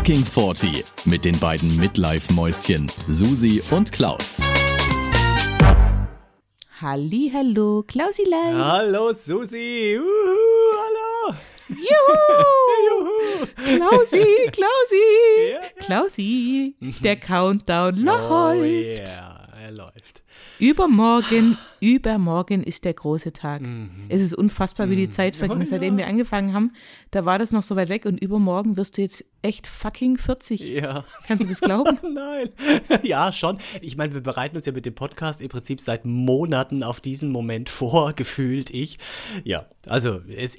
Fucking 40 mit den beiden Midlife-Mäuschen Susi und Klaus. Halli, hallo, Klausilein. Hallo Susi. Uhu, hallo. Juhu! Klausi, Klausi, Ja, ja. Klausi, der Countdown Oh läuft. yeah, er läuft. Übermorgen, übermorgen ist der große Tag. Es ist unfassbar, wie die Zeit verging. Mhm. Oh, Seitdem ja. wir angefangen haben, da war das noch so weit weg und übermorgen wirst du jetzt echt fucking 40. Ja. Kannst du das glauben? Nein. Ja, schon. Ich meine, wir bereiten uns ja mit dem Podcast im Prinzip seit Monaten auf diesen Moment vor, gefühlt ich. Ja, also es,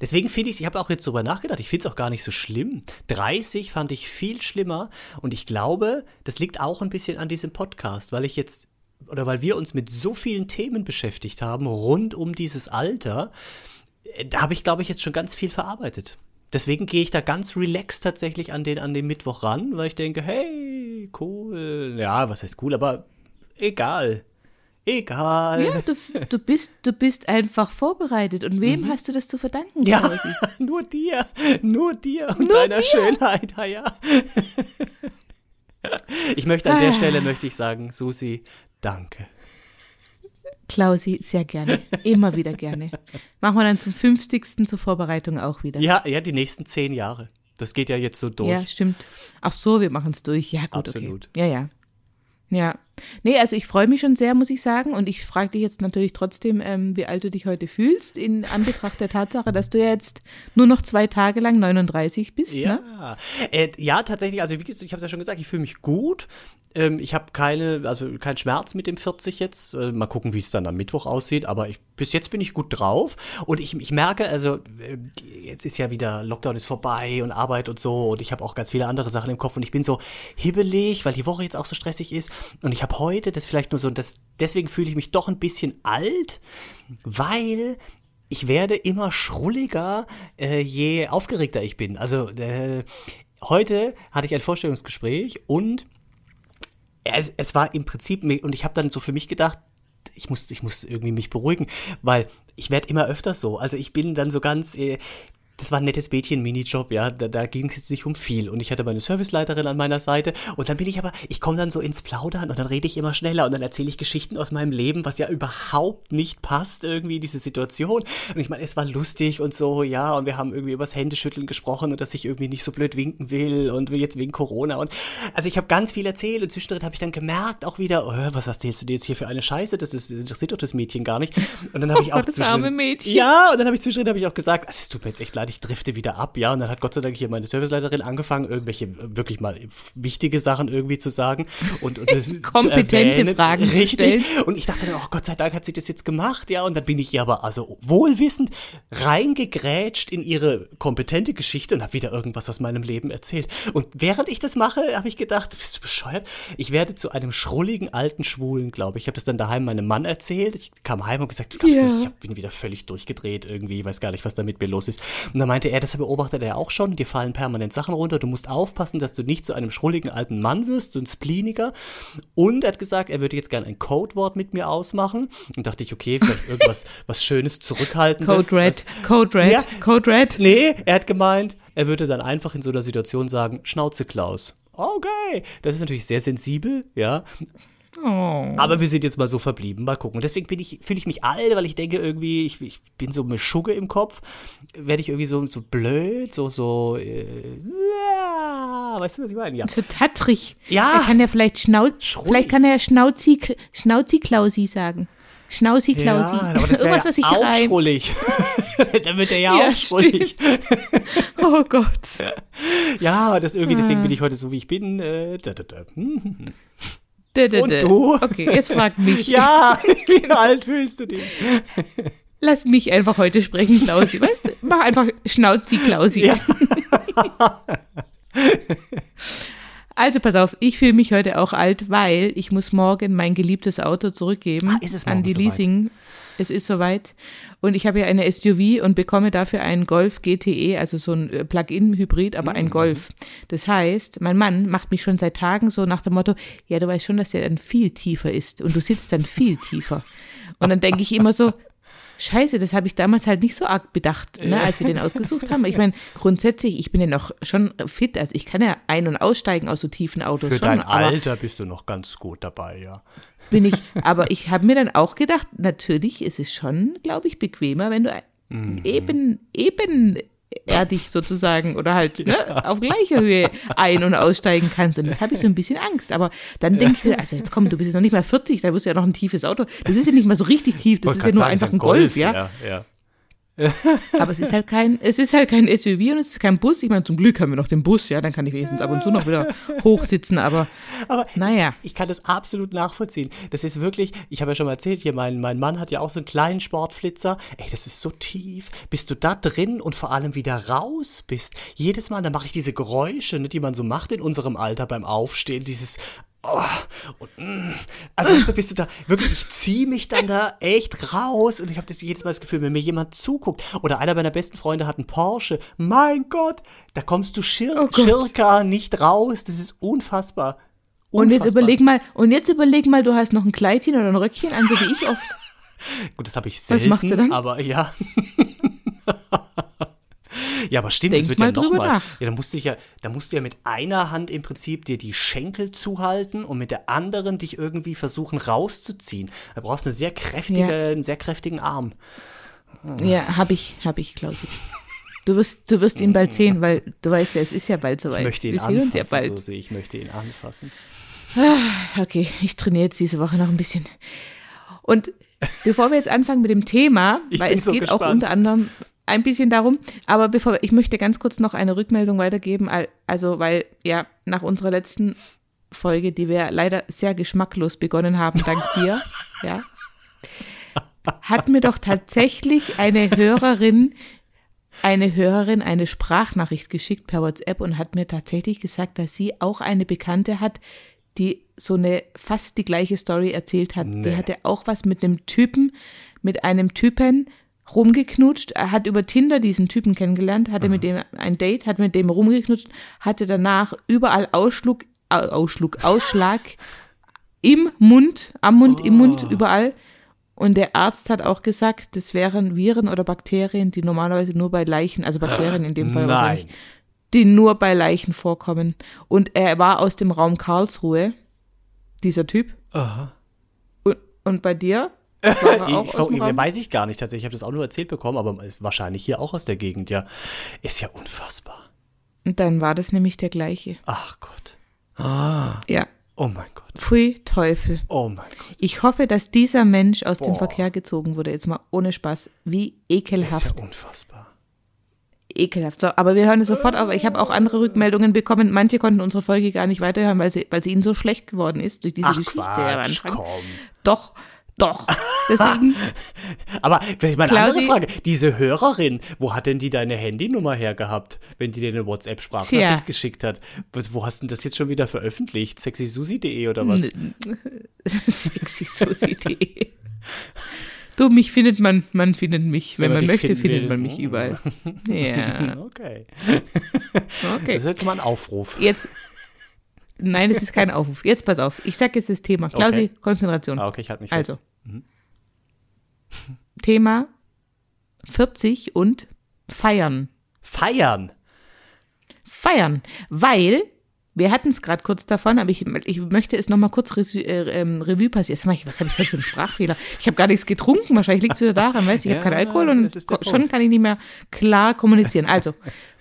deswegen finde ich es, ich habe auch jetzt drüber nachgedacht, ich finde es auch gar nicht so schlimm. 30 fand ich viel schlimmer und ich glaube, das liegt auch ein bisschen an diesem Podcast, weil ich jetzt oder weil wir uns mit so vielen Themen beschäftigt haben rund um dieses Alter, äh, da habe ich, glaube ich, jetzt schon ganz viel verarbeitet. Deswegen gehe ich da ganz relaxed tatsächlich an den, an den Mittwoch ran, weil ich denke, hey, cool. Ja, was heißt cool, aber egal. Egal. Ja, du, du, bist, du bist einfach vorbereitet. Und wem hast du das zu verdanken, Mhm. Ja, Klausi? nur dir, nur dir und Nur deiner mir? Schönheit, ja, ja. Ich möchte an der Ah. Stelle, möchte ich sagen, Susi, danke. Klausi, sehr gerne. Immer wieder gerne. Machen wir dann zum 50. zur Vorbereitung auch wieder. Ja, ja, die nächsten zehn Jahre. Das geht ja jetzt so durch. Ja, stimmt. Ach so, wir machen es durch. Ja, gut, Absolut. okay. Ja, ja. Ja. Nee, also ich freue mich schon sehr, muss ich sagen. Und ich frage dich jetzt natürlich trotzdem, ähm, wie alt du dich heute fühlst, in Anbetracht der Tatsache, dass du ja jetzt nur noch zwei Tage lang 39 bist. Ne? Ja, äh, ja, tatsächlich, also wie gesagt, ich habe es ja schon gesagt, ich fühle mich gut. Ähm, ich habe keine, also keinen Schmerz mit dem 40 jetzt. Äh, mal gucken, wie es dann am Mittwoch aussieht. Aber ich, bis jetzt bin ich gut drauf. Und ich, ich merke, also äh, jetzt ist ja wieder, Lockdown ist vorbei und Arbeit und so. Und ich habe auch ganz viele andere Sachen im Kopf. Und ich bin so hibbelig, weil die Woche jetzt auch so stressig ist. Und ich habe heute, das vielleicht nur so, das, deswegen fühle ich mich doch ein bisschen alt, weil ich werde immer schrulliger, äh, je aufgeregter ich bin. Also äh, heute hatte ich ein Vorstellungsgespräch und es, es war im Prinzip, und ich habe dann so für mich gedacht, ich muss, ich muss irgendwie mich beruhigen, weil ich werde immer öfter so. Also ich bin dann so ganz, äh, das war ein nettes Mädchen-Minijob, ja, da, da ging es jetzt nicht um viel. Und ich hatte meine Serviceleiterin an meiner Seite und dann bin ich aber, ich komme dann so ins Plaudern und dann rede ich immer schneller und dann erzähle ich Geschichten aus meinem Leben, was ja überhaupt nicht passt irgendwie in diese Situation. Und ich meine, es war lustig und so, ja, und wir haben irgendwie übers Händeschütteln gesprochen und dass ich irgendwie nicht so blöd winken will und jetzt wegen Corona und also ich habe ganz viel erzählt und zwischendrin habe ich dann gemerkt auch wieder, oh, was erzählst du dir jetzt hier für eine Scheiße? Das ist, interessiert doch das Mädchen gar nicht. Und dann habe ich auch Gott, das zwischendrin, arme Mädchen. ja, und dann habe ich zwischendrin habe ich auch gesagt, also, es tut mir jetzt echt leid, ich drifte wieder ab, ja. Und dann hat Gott sei Dank hier meine Serviceleiterin angefangen, irgendwelche wirklich mal wichtige Sachen irgendwie zu sagen und, und Kompetente erwähnen. Fragen zu Richtig. stellen. Und ich dachte dann, oh Gott sei Dank hat sie das jetzt gemacht, ja. Und dann bin ich ihr aber also wohlwissend reingegrätscht in ihre kompetente Geschichte und habe wieder irgendwas aus meinem Leben erzählt. Und während ich das mache, habe ich gedacht, bist du bescheuert? Ich werde zu einem schrulligen alten Schwulen, glaube ich. Ich habe das dann daheim meinem Mann erzählt. Ich kam heim und gesagt, du glaubst Ja. nicht, ich bin wieder völlig durchgedreht irgendwie, weiß gar nicht, was da mit mir los ist. Und dann meinte er, das beobachtet er auch schon, dir fallen permanent Sachen runter, du musst aufpassen, dass du nicht zu einem schrulligen alten Mann wirst, so ein Spleeniger. Und er hat gesagt, er würde jetzt gerne ein Codewort mit mir ausmachen. Und dachte ich, okay, vielleicht irgendwas was Schönes, Zurückhaltendes. Code Red, was- Code Red, Ja. Code Red. Nee, er hat gemeint, er würde dann einfach in so einer Situation sagen, Schnauze Klaus. Okay, das ist natürlich sehr sensibel, ja. Oh. Aber wir sind jetzt mal so verblieben. Mal gucken. Deswegen bin ich, fühle ich mich alt, weil ich denke irgendwie, ich, ich bin so mit Schugge im Kopf. Werde ich irgendwie so, so blöd, so, so, äh, ja, weißt du, was ich meine? Ja. So tattrig. Ja. Er kann ja vielleicht Schnauz, vielleicht kann er Schnauzi, Schnauzi Klausi sagen. Schnauzi Klausi. Ja, aber das Irgendwas, was sich ja auch reimt. schrullig. Dann wird er ja, Ja, auch schrullig. Oh Gott. Ja, das irgendwie, Ah. deswegen bin ich heute so, wie ich bin. Dä, dä, Und du? Okay, jetzt frag mich. Ja, wie alt fühlst du dich? Lass mich einfach heute sprechen, Klausi. Weißt du, mach einfach Schnauzi Klausi. Ja. Also pass auf, ich fühle mich heute auch alt, weil ich muss morgen mein geliebtes Auto zurückgeben Ah, ist es an die soweit? Leasing. Es ist soweit. Und ich habe ja eine SUV und bekomme dafür einen Golf GTE, also so ein äh, Plug-in-Hybrid, aber Mhm. ein Golf. Das heißt, mein Mann macht mich schon seit Tagen so nach dem Motto, ja, du weißt schon, dass der dann viel tiefer ist und du sitzt dann viel tiefer. Und dann denke ich immer so, scheiße, das habe ich damals halt nicht so arg bedacht, ne, als wir den ausgesucht haben. Ich meine, grundsätzlich, ich bin ja noch schon fit, also ich kann ja ein- und aussteigen aus so tiefen Autos Für schon. dein Alter bist du noch ganz gut dabei, ja. Bin ich, aber ich habe mir dann auch gedacht, natürlich ist es schon, glaube ich, bequemer, wenn du Mhm. eben, eben erdig sozusagen oder halt ne, auf gleicher Höhe ein- und aussteigen kannst. Und das habe ich so ein bisschen Angst. Aber dann denke ich mir, also jetzt komm, du bist jetzt noch nicht mal 40, da wirst du ja noch ein tiefes Auto. Das ist ja nicht mal so richtig tief, das ist ja nur sagen, einfach ein Golf, ja. ja. ja. Aber es ist halt kein, es ist halt kein SUV und es ist kein Bus. Ich meine, zum Glück haben wir noch den Bus, ja, dann kann ich wenigstens ab und zu noch wieder hochsitzen, aber, Aber naja. ich kann das absolut nachvollziehen. Das ist wirklich, ich habe ja schon mal erzählt, hier mein, mein Mann hat ja auch so einen kleinen Sportflitzer. Ey, das ist so tief. Bis du da drin und vor allem wieder raus bist. Jedes Mal, da mache ich diese Geräusche, ne, die man so macht in unserem Alter beim Aufstehen, dieses Oh, und, mm, also weißt du, bist du da, wirklich, ich ziehe mich dann da echt raus und ich habe das jedes Mal das Gefühl, wenn mir jemand zuguckt oder einer meiner besten Freunde hat einen Porsche, mein Gott, da kommst du schir Oh circa nicht raus, das ist unfassbar. Und jetzt Unfassbar. überleg mal, und jetzt überleg mal, du hast noch ein Kleidchen oder ein Röckchen an, so wie ich oft. Gut, das habe ich selten, machst du dann? aber ja. Ja, aber stimmt, Denk das wird ja nochmal. Ja, da musst du ja, da musst du ja mit einer Hand im Prinzip dir die Schenkel zuhalten und mit der anderen dich irgendwie versuchen rauszuziehen. Da brauchst du eine sehr kräftige, Ja. einen sehr kräftigen Arm. Ja, hab ich, hab ich, Klausi. Du wirst, du wirst ihn bald sehen, weil du weißt ja, es ist ja bald soweit. Ich möchte ihn Wir anfassen, ja bald. so sehe ich möchte ihn anfassen. Okay, ich trainiere jetzt diese Woche noch ein bisschen. Und bevor wir jetzt anfangen mit dem Thema, Ich weil es so geht auch gespannt. unter anderem ein bisschen darum, aber bevor ich möchte ganz kurz noch eine Rückmeldung weitergeben, al- also weil ja nach unserer letzten Folge, die wir leider sehr geschmacklos begonnen haben, dank dir, ja, hat mir doch tatsächlich eine Hörerin eine Hörerin eine Sprachnachricht geschickt per WhatsApp und hat mir tatsächlich gesagt, dass sie auch eine Bekannte hat, die so eine fast die gleiche Story erzählt hat. Die Nee. hatte auch was mit einem Typen, mit einem Typen rumgeknutscht. Er hat über Tinder diesen Typen kennengelernt, hatte mit dem ein Date, hat mit dem rumgeknutscht, hatte danach überall Ausschluck, Au- Ausschluck, Ausschlag im Mund, am Mund, im Mund, überall. Und der Arzt hat auch gesagt, das wären Viren oder Bakterien, die normalerweise nur bei Leichen, also Bakterien in dem Fall wahrscheinlich, die nur bei Leichen vorkommen. Und er war aus dem Raum Karlsruhe, dieser Typ. Aha. Und, und bei dir? Ich, dem ich, Raum? weiß ich gar nicht tatsächlich. Ich habe das auch nur erzählt bekommen, aber ist wahrscheinlich hier auch aus der Gegend, ja. Ist ja unfassbar. Und dann war das nämlich der gleiche. Ach Gott. Ja. Oh mein Gott. Pfui Teufel. Oh mein Gott. Ich hoffe, dass dieser Mensch aus dem Boah. Verkehr gezogen wurde. Jetzt mal ohne Spaß. Wie Ist ekelhaft. ja unfassbar. Ekelhaft. So, aber wir hören es sofort auf. Ich habe auch andere Rückmeldungen bekommen. Manche konnten unsere Folge gar nicht weiterhören, weil sie, weil sie ihnen so schlecht geworden ist durch diese Ach Geschichte Quatsch, komm. Doch, doch. Deswegen, Aber vielleicht mal eine Klausi- andere Frage. Diese Hörerin, wo hat denn die deine Handynummer hergehabt, wenn die dir eine WhatsApp-Sprachnachricht Tja. geschickt hat? Wo hast du denn das jetzt schon wieder veröffentlicht? sexysusi.de oder was? sexy Susi.de. Du, mich findet man, man findet mich. Wenn, Wenn man man möchte, findet will. man mich überall. Ja, Okay. okay. Das ist jetzt mal ein Aufruf. Jetzt, nein, das ist kein Aufruf. Jetzt pass auf. Ich sag jetzt das Thema. Klausi, Okay. Konzentration. Ah, okay, ich halte mich Also, fest. Thema 40 und feiern. Feiern. Feiern, weil wir hatten es gerade kurz davon, aber ich, ich möchte es nochmal kurz Resu, äh, ähm, Revue passieren. Was habe ich heute für einen Sprachfehler? Ich habe gar nichts getrunken, wahrscheinlich liegt es wieder daran, weißt du, ich Ja, habe keinen Alkohol und schon kann ich nicht mehr klar kommunizieren. Also,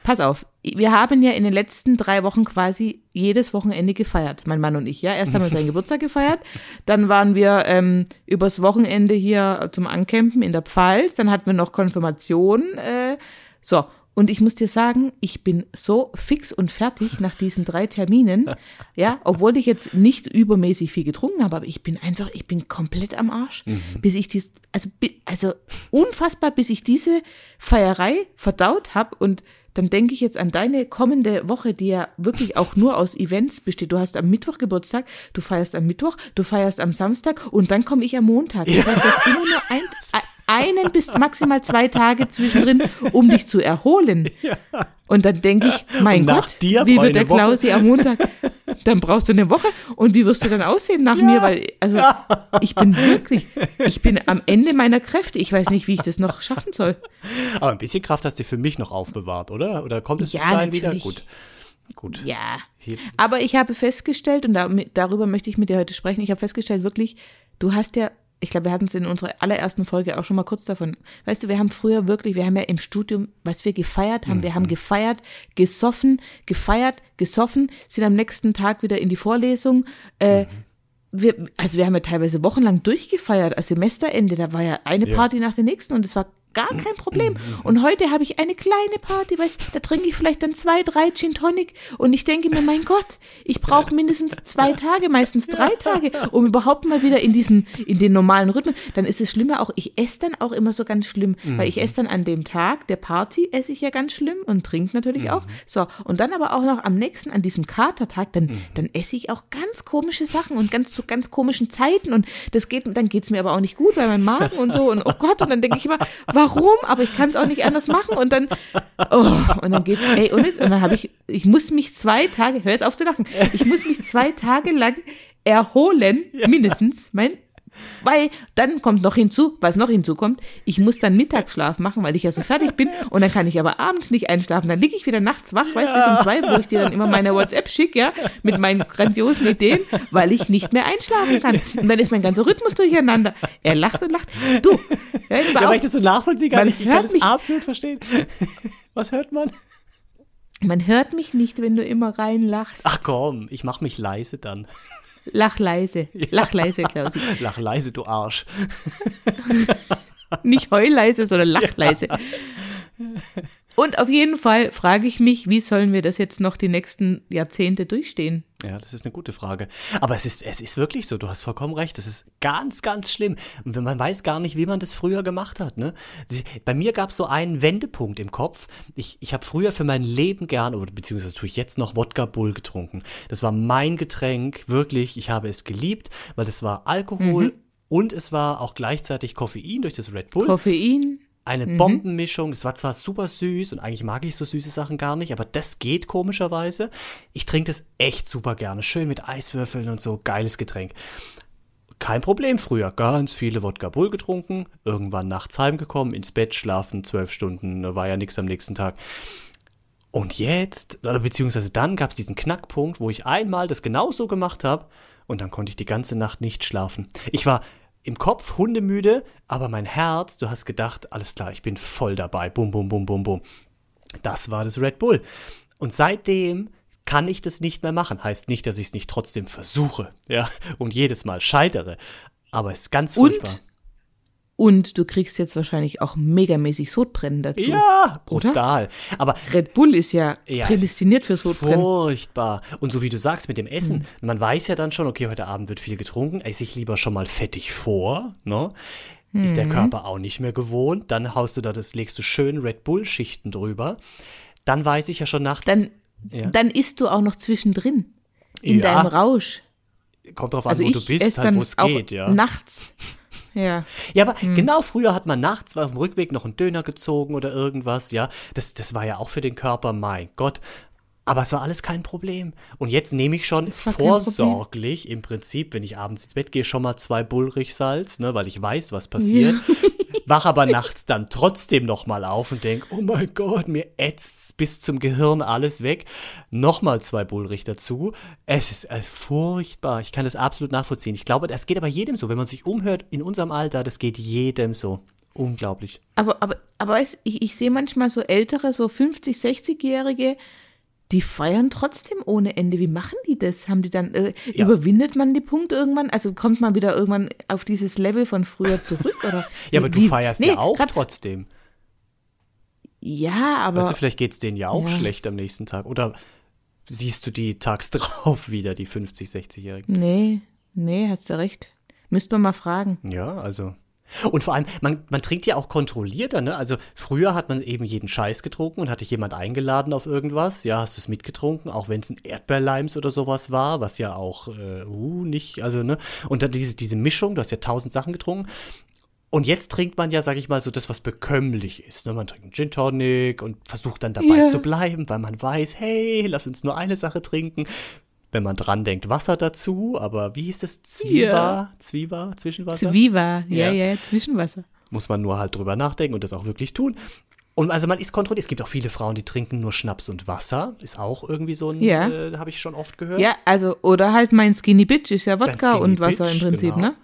pass auf, wir haben ja in den letzten drei Wochen quasi jedes Wochenende gefeiert, mein Mann und ich. Ja, erst haben wir seinen Geburtstag gefeiert, dann waren wir ähm, übers Wochenende hier zum Ancampen in der Pfalz, dann hatten wir noch Konfirmation, äh, so. Und ich muss dir sagen, ich bin so fix und fertig nach diesen drei Terminen, ja, obwohl ich jetzt nicht übermäßig viel getrunken habe, aber ich bin einfach, ich bin komplett am Arsch, bis ich dies, also, also unfassbar, bis ich diese Feierei verdaut habe und dann denke ich jetzt an deine kommende Woche, die ja wirklich auch nur aus Events besteht. Du hast am Mittwoch Geburtstag, du feierst am Mittwoch, du feierst am Samstag und dann komme ich am Montag. Das heißt, du hast immer nur ein, einen bis maximal zwei Tage zwischendrin, um dich zu erholen. Und dann denke ich, mein Gott, dir, wie wird der Klausi am Montag, dann brauchst du eine Woche. Und wie wirst du dann aussehen nach mir? Weil, also, ich bin wirklich, ich bin am Ende meiner Kräfte. Ich weiß nicht, wie ich das noch schaffen soll. Aber ein bisschen Kraft hast du für mich noch aufbewahrt, oder? Oder kommt es Ja, bis dahin wieder? natürlich. Gut. Gut. Ja. Hier- Aber ich habe festgestellt, und da, darüber möchte ich mit dir heute sprechen, ich habe festgestellt, wirklich, du hast ja, ich glaube, wir hatten es in unserer allerersten Folge auch schon mal kurz davon. Weißt du, wir haben früher wirklich, wir haben ja im Studium, was wir gefeiert haben, wir haben gefeiert, gesoffen, gefeiert, gesoffen, sind am nächsten Tag wieder in die Vorlesung. Äh, wir, also wir haben ja teilweise wochenlang durchgefeiert, als Semesterende, da war ja eine Ja. Party nach der nächsten und es war gar kein Problem. Und heute habe ich eine kleine Party, weißt da trinke ich vielleicht dann zwei, drei Gin Tonic und ich denke mir, mein Gott, ich brauche mindestens zwei Tage, meistens drei Tage, um überhaupt mal wieder in diesen, in den normalen Rhythmen. Dann ist es schlimmer auch, ich esse dann auch immer so ganz schlimm, weil ich esse dann an dem Tag der Party, esse ich ja ganz schlimm und trinke natürlich auch. So, und dann aber auch noch am nächsten, an diesem Katertag, dann, dann esse ich auch ganz komische Sachen und ganz zu ganz komischen Zeiten und das geht, dann geht es mir aber auch nicht gut, weil mein Magen und so und oh Gott, und dann denke ich immer, warum? Aber ich kann es auch nicht anders machen und dann, oh, und dann geht's, ey, und, jetzt, und dann habe ich, ich muss mich zwei Tage, hör jetzt auf zu lachen, ich muss mich zwei Tage lang erholen, mindestens, mein, weil dann kommt noch hinzu, was noch hinzukommt, ich muss dann Mittagsschlaf machen, weil ich ja so fertig bin und dann kann ich aber abends nicht einschlafen. Dann liege ich wieder nachts wach, weißt du, bis um zwei, wo ich dir dann immer meine WhatsApp schicke, ja, mit meinen grandiosen Ideen, weil ich nicht mehr einschlafen kann. Und dann ist mein ganzer Rhythmus durcheinander. Er lacht und lacht. Du, Ja, auf. weil ich das so nachvollziehen kann. Ich kann das mich- absolut verstehen. Was hört man? Man hört mich nicht, wenn du immer reinlachst. Ach komm, ich mach mich leise dann. Lach leise. Lach leise, Klausi. Lach leise, du Arsch. Nicht heulleise, sondern lachleise. Und auf jeden Fall frage ich mich, wie sollen wir das jetzt noch die nächsten Jahrzehnte durchstehen? Ja, das ist eine gute Frage. Aber es ist, es ist wirklich so, du hast vollkommen recht. Das ist ganz, ganz schlimm. Und wenn man weiß gar nicht, wie man das früher gemacht hat. Ne? Bei mir gab es so einen Wendepunkt im Kopf. Ich, ich habe früher für mein Leben gern, oder beziehungsweise tue ich jetzt noch Wodka Bull getrunken. Das war mein Getränk, wirklich. Ich habe es geliebt, weil das war Alkohol und es war auch gleichzeitig Koffein durch das Red Bull. Koffein? Eine Bombenmischung. Es war zwar super süß und eigentlich mag ich so süße Sachen gar nicht, aber das geht komischerweise. Ich trinke das echt super gerne. Schön mit Eiswürfeln und so. Geiles Getränk. Kein Problem früher. Ganz viele Wodka Bull getrunken. Irgendwann nachts heimgekommen, ins Bett schlafen, zwölf Stunden. War ja nichts am nächsten Tag. Und jetzt, oder beziehungsweise dann gab es diesen Knackpunkt, wo ich einmal das genauso gemacht habe und dann konnte ich die ganze Nacht nicht schlafen. Ich war im Kopf hundemüde, aber mein Herz, du hast gedacht, alles klar, ich bin voll dabei. Bum, bum, bum, bum, bum. Das war das Red Bull. Und seitdem kann ich das nicht mehr machen. Heißt nicht, dass ich es nicht trotzdem versuche, ja, und jedes Mal scheitere. Aber es ist ganz furchtbar. Und du kriegst jetzt wahrscheinlich auch megamäßig Sodbrennen dazu. Ja, Oder? brutal. Aber Red Bull ist ja, Ja, prädestiniert für Sodbrennen. Furchtbar. Und so wie du sagst mit dem Essen, Mhm. man weiß ja dann schon, okay, heute Abend wird viel getrunken, esse ich lieber schon mal fettig vor, ne? Ist Mhm. der Körper auch nicht mehr gewohnt, dann haust du da das, legst du schön Red Bull Schichten drüber. Dann weiß ich ja schon nachts, Dann, Ja. dann isst du auch noch zwischendrin. In Ja. deinem Rausch. kommt drauf an, Also wo du bist, halt, wo es geht, ja. nachts. Ja. Ja, aber genau früher hat man nachts auf dem Rückweg noch einen Döner gezogen oder irgendwas, ja. Das, das war ja auch für den Körper, mein Gott. Aber es war alles kein Problem. Und jetzt nehme ich schon vorsorglich im Prinzip, wenn ich abends ins Bett gehe, schon mal zwei Bullrichsalz, ne, weil ich weiß, was passiert. Wach aber nachts dann trotzdem noch mal auf und denk, oh mein Gott, mir ätzt's bis zum Gehirn alles weg. Nochmal zwei Bullrich dazu. Es ist äh, furchtbar. Ich kann das absolut nachvollziehen. Ich glaube, das geht aber jedem so. Wenn man sich umhört in unserem Alter, das geht jedem so. Unglaublich. Aber, aber, aber ich, ich sehe manchmal so ältere, so 50, 60-Jährige, die feiern trotzdem ohne Ende. Wie machen die das? Haben die dann, äh, Ja. überwindet man die Punkte irgendwann? Also kommt man wieder irgendwann auf dieses Level von früher zurück? Oder Ja, aber du wie- feierst Nee, ja auch grad- trotzdem. Ja, aber. Weißt du, vielleicht geht's denen ja auch Ja. schlecht am nächsten Tag. Oder siehst du die tags drauf wieder, die 50, 60-Jährigen? nee, nee, hast du recht. Müsste man mal fragen. Ja, also. Und vor allem, man, man trinkt ja auch kontrollierter, ne? Also früher hat man eben jeden Scheiß getrunken und hat dich jemand eingeladen auf irgendwas. Ja, hast du es mitgetrunken, auch wenn es ein Erdbeerleims oder sowas war, was ja auch, äh, uh, nicht, also, ne? Und dann diese, diese Mischung, du hast ja tausend Sachen getrunken. Und jetzt trinkt man ja, sag ich mal, so das, was bekömmlich ist. Ne? Man trinkt einen Gin Tonic und versucht dann dabei Ja. zu bleiben, weil man weiß, hey, lass uns nur eine Sache trinken. Wenn man dran denkt, Wasser dazu, aber wie hieß es? Zwiewa? Ja. Zwiewa? Zwischenwasser? Zwiva, ja, Ja. ja, Zwischenwasser. Muss man nur halt drüber nachdenken und das auch wirklich tun. Und also man ist kontrolliert. Es gibt auch viele Frauen, die trinken nur Schnaps und Wasser. Ist auch irgendwie so ein, Ja. äh, habe ich schon oft gehört. Ja, also, oder halt mein Skinny Bitch ist ja Wodka und Wasser Bitch, im Prinzip, genau. ne?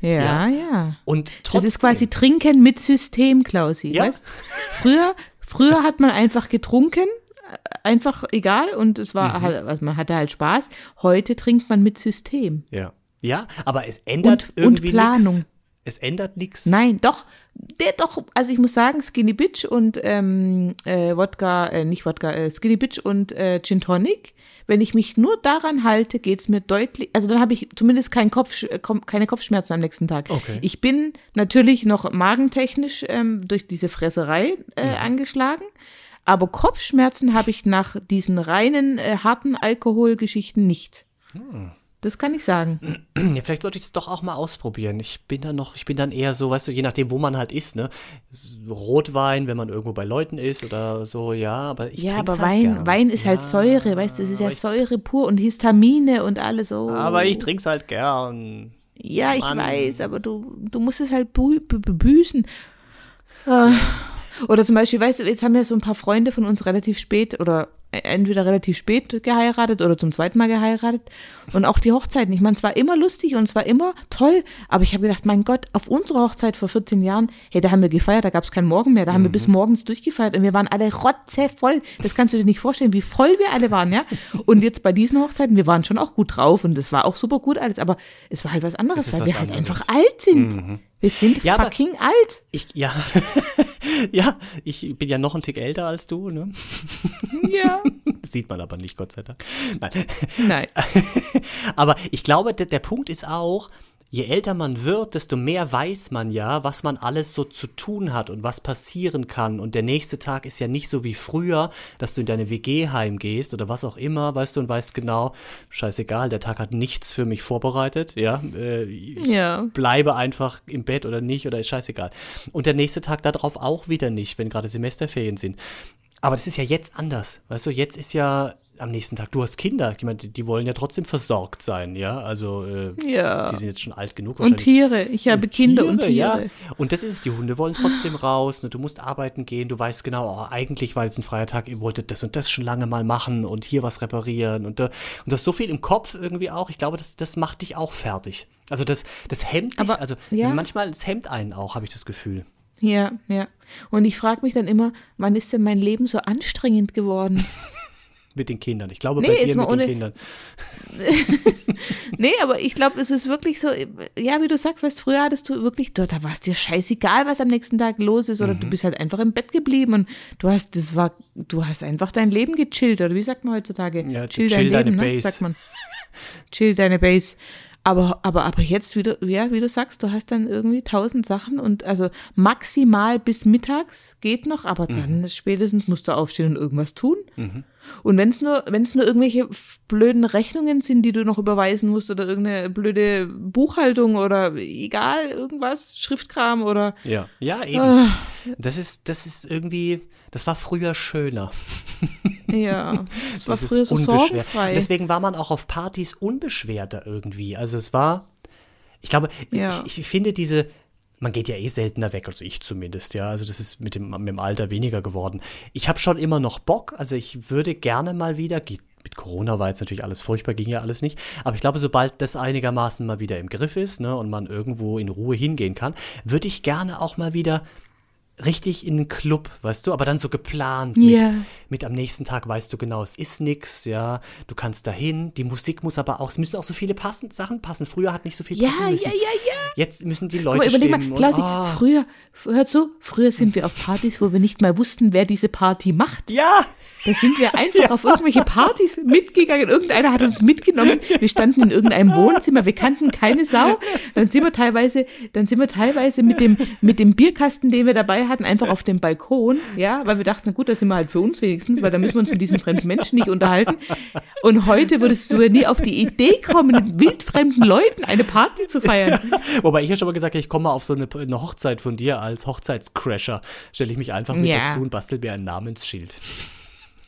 Ja, Ja. ja. Und Das trotzdem. ist quasi Trinken mit System, Klausi. Ja. Weißt? Früher, früher hat man einfach getrunken, einfach egal, und es war Mhm. halt, also man hatte halt Spaß. Heute trinkt man mit System. Ja. Ja, aber es ändert Und- und irgendwie Planung. nichts. Es ändert nichts. Nein, doch, der doch, also ich muss sagen, Skinny Bitch und ähm, äh, Wodka, äh, nicht Wodka, äh, Skinny Bitch und äh, Gin Tonic, wenn ich mich nur daran halte, geht's mir deutlich, also dann habe ich zumindest keinen Kopf, äh, keine Kopfschmerzen am nächsten Tag. Okay. Ich bin natürlich noch magentechnisch ähm, durch diese Fresserei äh, angeschlagen, aber Kopfschmerzen habe ich nach diesen reinen, äh, harten Alkoholgeschichten nicht. Das kann ich sagen. Ja, vielleicht sollte ich es doch auch mal ausprobieren. Ich bin dann noch, ich bin dann eher so, weißt du, je nachdem, wo man halt ist, ne? Rotwein, wenn man irgendwo bei Leuten ist oder so, ja, aber ich Ja, aber halt Wein, gern. Wein ist halt Ja, Säure, weißt du, es ist ja Säure pur und Histamine und alles so. Aber ich trink's halt gern. Ja, ich Mann. weiß, aber du, du musst es halt bü bü bü- büßen. Ah. Oder zum Beispiel, weißt du, jetzt haben ja so ein paar Freunde von uns relativ spät oder entweder relativ spät geheiratet oder zum zweiten Mal geheiratet. Und auch die Hochzeiten. Ich meine, es war immer lustig und es war immer toll, aber ich habe gedacht, mein Gott, auf unserer Hochzeit vor 14 Jahren, hey, da haben wir gefeiert, da gab es keinen Morgen mehr, da haben wir bis morgens durchgefeiert und wir waren alle rotzevoll. Das kannst du dir nicht vorstellen, wie voll wir alle waren, ja. Und jetzt bei diesen Hochzeiten, wir waren schon auch gut drauf und es war auch super gut alles, aber es war halt was anderes, weil was wir halt anderes. einfach alt sind. Wir sind Ja, aber- fucking alt. Ich, ja, ja, ich bin ja noch ein Tick älter als du, ne? Ja. Das sieht man aber nicht, Gott sei Dank. Nein. Nein. Aber ich glaube, der, der Punkt ist auch, je älter man wird, desto mehr weiß man ja, was man alles so zu tun hat und was passieren kann. Und der nächste Tag ist ja nicht so wie früher, dass du in deine WG heimgehst oder was auch immer, weißt du, und weißt genau, scheißegal, der Tag hat nichts für mich vorbereitet, ja. Äh, ich Ja. bleibe einfach im Bett oder nicht oder ist scheißegal. Und der nächste Tag darauf auch wieder nicht, wenn gerade Semesterferien sind. Aber das ist ja jetzt anders. Weißt du, jetzt ist ja am nächsten Tag, du hast Kinder, ich meine, die, wollen ja trotzdem versorgt sein, ja. Also äh, Ja. die sind jetzt schon alt genug Und Tiere. Ich habe Kinder und Tiere. Ja. Und das ist es, die Hunde wollen trotzdem raus, ne? du musst arbeiten gehen, du weißt genau, oh, eigentlich war jetzt ein freier Tag, ihr wolltet das und das schon lange mal machen und hier was reparieren und, da, und du hast so viel im Kopf irgendwie auch, ich glaube, das, das macht dich auch fertig. Also das, das hemmt dich, Aber, also ja. manchmal, es hemmt einen auch, habe ich das Gefühl. Ja, ja. Und ich frage mich dann immer, wann ist denn mein Leben so anstrengend geworden? Mit den Kindern. Ich glaube, Nee, bei dir mit den ohne- Kindern. Nee, aber ich glaube, es ist wirklich so, ja, wie du sagst, weißt, früher hattest du wirklich, da, da war es dir scheißegal, was am nächsten Tag los ist, oder du Mhm. bist halt einfach im Bett geblieben und du hast, das war, du hast einfach dein Leben gechillt, oder wie sagt man heutzutage? Ja, chill chill dein deine Leben, ne? Base. sagt man. Chill deine Base. Aber, aber, aber jetzt, wie du, ja, wie du sagst, du hast dann irgendwie tausend Sachen und also maximal bis mittags geht noch, aber Mhm. dann spätestens musst du aufstehen und irgendwas tun. Und wenn es nur, wenn es nur irgendwelche blöden Rechnungen sind, die du noch überweisen musst oder irgendeine blöde Buchhaltung oder egal, irgendwas, Schriftkram oder Ja, ja, eben. Ah. Das ist, das ist irgendwie, das war früher schöner. ja, war Das ist früher so sorgenfrei. Deswegen war man auch auf Partys unbeschwerter irgendwie. Also es war, ich glaube, Ja. ich, ich finde diese, man geht ja eh seltener weg, also ich zumindest, ja. Also das ist mit dem, mit dem Alter weniger geworden. Ich habe schon immer noch Bock, also ich würde gerne mal wieder, geht, mit Corona war jetzt natürlich alles furchtbar, ging ja alles nicht. Aber ich glaube, sobald das einigermaßen mal wieder im Griff ist, ne, und man irgendwo in Ruhe hingehen kann, würde ich gerne auch mal wieder richtig in den Club, weißt du, aber dann so geplant mit, Ja. mit am nächsten Tag weißt du genau, es ist nix, ja, du kannst dahin, die Musik muss aber auch, es müssen auch so viele passen, Sachen passen. Früher hat nicht so viel ja, passen ja, müssen. ja, ja. Jetzt müssen die Leute mal, überleg stimmen mal, und, Klausi, ah, früher, hör zu, früher sind wir auf Partys, wo wir nicht mal wussten, wer diese Party macht. ja, Da sind wir einfach auf irgendwelche Partys mitgegangen. Irgendeiner hat uns mitgenommen. Wir standen in irgendeinem Wohnzimmer. Wir kannten keine Sau. Dann sind wir teilweise, dann sind wir teilweise mit dem, mit dem Bierkasten, den wir dabei hatten, einfach auf dem Balkon. Ja, weil wir dachten, gut, das sind wir halt für uns wenigstens, weil da müssen wir uns mit diesen fremden Menschen nicht unterhalten. Und heute würdest du ja nie auf die Idee kommen, mit wildfremden Leuten eine Party zu feiern. Wobei ich ja schon mal gesagt habe, ich komme mal auf so eine, eine Hochzeit von dir als Hochzeitscrasher. Stelle ich mich einfach mit Ja. dazu und bastel mir ein Namensschild.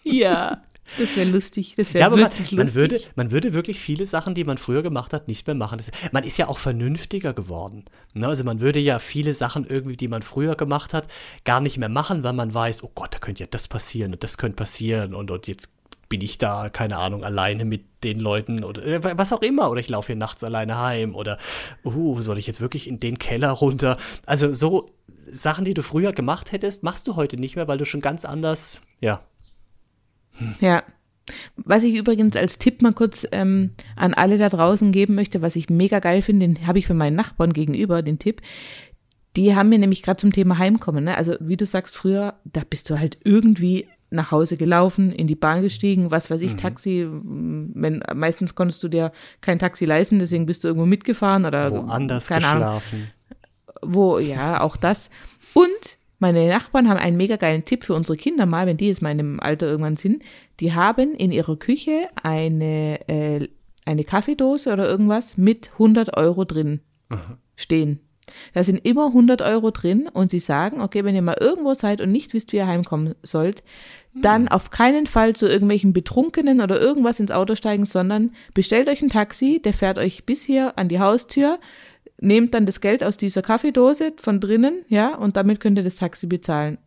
Ja. Das wäre lustig. Das Ja, wäre aber man, wirklich man, lustig. würde, man würde wirklich viele Sachen, die man früher gemacht hat, nicht mehr machen. Das, man ist ja auch vernünftiger geworden. Ne? Also man würde ja viele Sachen irgendwie, die man früher gemacht hat, gar nicht mehr machen, weil man weiß, oh Gott, da könnte ja das passieren und das könnte passieren und, und jetzt bin ich da, keine Ahnung, alleine mit den Leuten oder äh, was auch immer. Oder ich laufe hier nachts alleine heim oder uh, soll ich jetzt wirklich in den Keller runter? Also so Sachen, die du früher gemacht hättest, machst du heute nicht mehr, weil du schon ganz anders, ja, Ja. Was ich übrigens als Tipp mal kurz ähm, an alle da draußen geben möchte, was ich mega geil finde, den habe ich für meinen Nachbarn gegenüber, den Tipp. Die haben mir nämlich gerade zum Thema Heimkommen, ne? Also wie du sagst, früher, da bist du halt irgendwie nach Hause gelaufen, in die Bahn gestiegen, was weiß ich, Taxi, wenn meistens konntest du dir kein Taxi leisten, deswegen bist du irgendwo mitgefahren oder woanders keine Ahnung geschlafen. wo, ja, auch das. Und meine Nachbarn haben einen mega geilen Tipp für unsere Kinder mal, wenn die jetzt mal in dem Alter irgendwann sind. Die haben in ihrer Küche eine, äh, eine Kaffeedose oder irgendwas mit 100 Euro drin stehen. Da sind immer 100 Euro drin und sie sagen, okay, wenn ihr mal irgendwo seid und nicht wisst, wie ihr heimkommen sollt, dann auf keinen Fall zu irgendwelchen Betrunkenen oder irgendwas ins Auto steigen, sondern bestellt euch ein Taxi, der fährt euch bis hier an die Haustür, nehmt dann das Geld aus dieser Kaffeedose von drinnen, ja, und damit könnt ihr das Taxi bezahlen.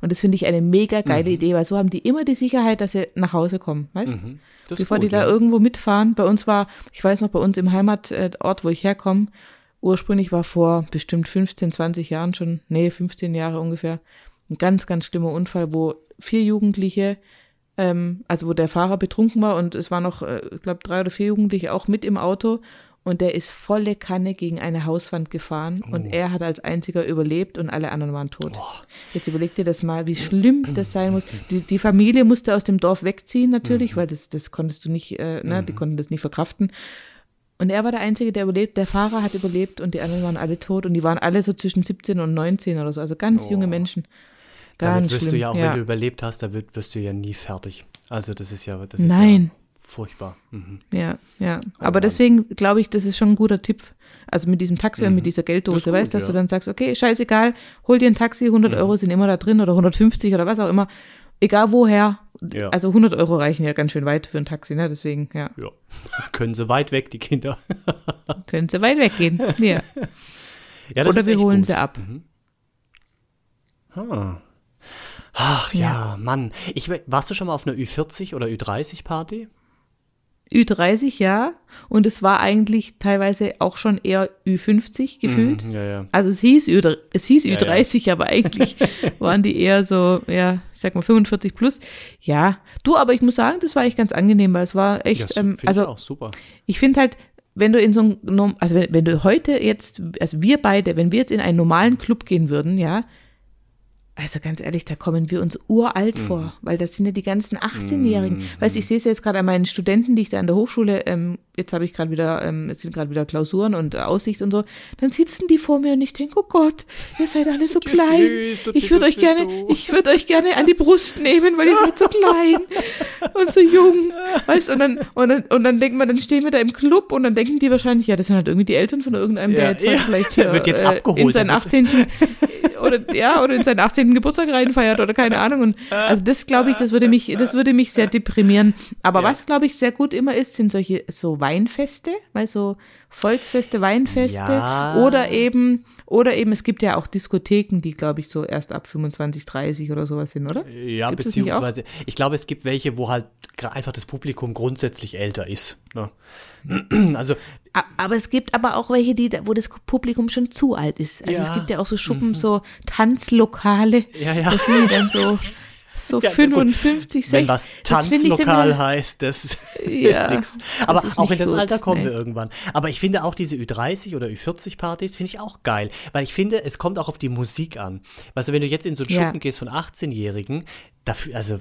Und das finde ich eine mega geile Idee, weil so haben die immer die Sicherheit, dass sie nach Hause kommen, weißt? Mhm. Bevor gut, die da ja. irgendwo mitfahren. Bei uns war, ich weiß noch, bei uns im Heimatort, wo ich herkomme, ursprünglich war vor bestimmt 15, 20 Jahren schon, nee, 15 Jahre ungefähr, ein ganz, ganz schlimmer Unfall, wo vier Jugendliche, ähm, also wo der Fahrer betrunken war und es waren noch, äh, ich glaube, drei oder vier Jugendliche auch mit im Auto und der ist volle Kanne gegen eine Hauswand gefahren und er hat als einziger überlebt und alle anderen waren tot. Jetzt überleg dir das mal, wie schlimm das sein muss. Die, die Familie musste aus dem Dorf wegziehen natürlich, weil das, das konntest du nicht, äh, ne, die konnten das nicht verkraften. Und er war der Einzige, der überlebt. Der Fahrer hat überlebt und die anderen waren alle tot und die waren alle so zwischen 17 und 19 oder so. Also ganz junge Menschen. Ganz Damit wirst schlimm. du ja auch, ja. wenn du überlebt hast, da wirst, wirst du ja nie fertig. Also das ist ja, das ist Nein. Ja furchtbar. Mhm. Ja, ja. Oh Aber deswegen glaube ich, das ist schon ein guter Tipp. Also mit diesem Taxi und mit dieser Mhm. Das Gelddose, ist gut, weißt du, dass ja. Mhm. du dann sagst, okay, scheißegal, hol dir ein Taxi, 100 Euro sind immer da drin oder 150 oder was auch immer. Egal woher. Ja. Also 100 Euro reichen ja ganz schön weit für ein Taxi, ne? Deswegen, ja, Ja. Können sie weit weg, die Kinder. können sie weit weggehen. Ja. Ja, das Oder wir holen gut. sie ab. Ah. Ach ja, Mann. Ich, warst du schon mal auf einer Ü40 oder Ü30-Party? Ü30, ja. Und es war eigentlich teilweise auch schon eher Ü50 gefühlt. Mhm, ja, ja. Also es hieß, Ü, es hieß Ja, Ü30, aber eigentlich waren die eher so, ja, ich sag mal 45 plus. Ja, du, aber ich muss sagen, das war echt ganz angenehm, weil es war echt, ähm, also ich auch super. ich finde halt, wenn du in so ein, norm- also wenn, wenn du heute jetzt, also wir beide, wenn wir jetzt in einen normalen Club gehen würden, ja, also ganz ehrlich, da kommen wir uns uralt vor, weil das sind ja die ganzen 18-Jährigen. Weißt du, ich sehe es jetzt gerade an meinen Studenten, die ich da an der Hochschule, ähm, jetzt habe ich gerade wieder, ähm, es sind gerade wieder Klausuren und Aussicht und so, dann sitzen die vor mir und ich denke, oh Gott, ihr seid alle so klein. Ich würde euch gerne, ich würde euch gerne an die Brust nehmen, weil ihr seid so klein und so jung. Weißt du, und dann, und dann, und dann denkt man, dann stehen wir da im Club und dann denken die wahrscheinlich, ja, das sind halt irgendwie die Eltern von irgendeinem, der Ja, jetzt halt ja. vielleicht hier, Wird jetzt äh, abgeholt, in seinen der wird- 18. oder ja, oder in seinen 18. Geburtstag reinfeiert oder keine Ahnung. Und also das glaube ich, das würde mich, das würde mich sehr deprimieren. Aber Ja. was, glaube ich, sehr gut immer ist, sind solche so Weinfeste, weil so Volksfeste, Weinfeste Ja. oder eben, oder eben, es gibt ja auch Diskotheken, die, glaube ich, so erst ab 25, 30 oder sowas sind, oder? Ja, Gibt's beziehungsweise, ich glaube, es gibt welche, wo halt einfach das Publikum grundsätzlich älter ist. Ne? Also, Aber es gibt aber auch welche, die, wo das Publikum schon zu alt ist. Also es Ja. gibt ja auch so Schuppen, so Tanzlokale. Ja, ja. Das sind dann so, so Ja, gut. 55, 60. wenn was das Tanzlokal wieder- heißt, das Ja, ist nix. das Aber ist auch in das gut, Alter kommen nee. wir irgendwann. Aber ich finde auch diese Ü30 oder Ü40-Partys finde ich auch geil. Weil ich finde, es kommt auch auf die Musik an. Weißt du, wenn du jetzt in so einen. Schuppen gehst von 18-Jährigen, dafür, also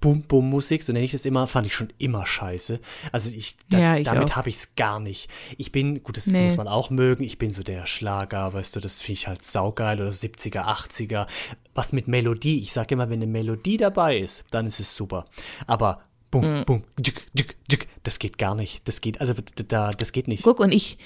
Bum-Bum-Musik, so nenne ich das immer, fand ich schon immer scheiße. Also ich, da, Ja, ich damit habe ich es gar nicht. Ich bin, gut, das Nee. muss man auch mögen, ich bin so der Schlager, weißt du, das finde ich halt saugeil oder 70er, 80er. Was mit Melodie, ich sage immer, wenn eine Melodie dabei ist, dann ist es super. Aber bum, Mhm. bum, dschik, dschik, dschik, das geht gar nicht. Das geht, also da, das geht nicht. Guck, und ich,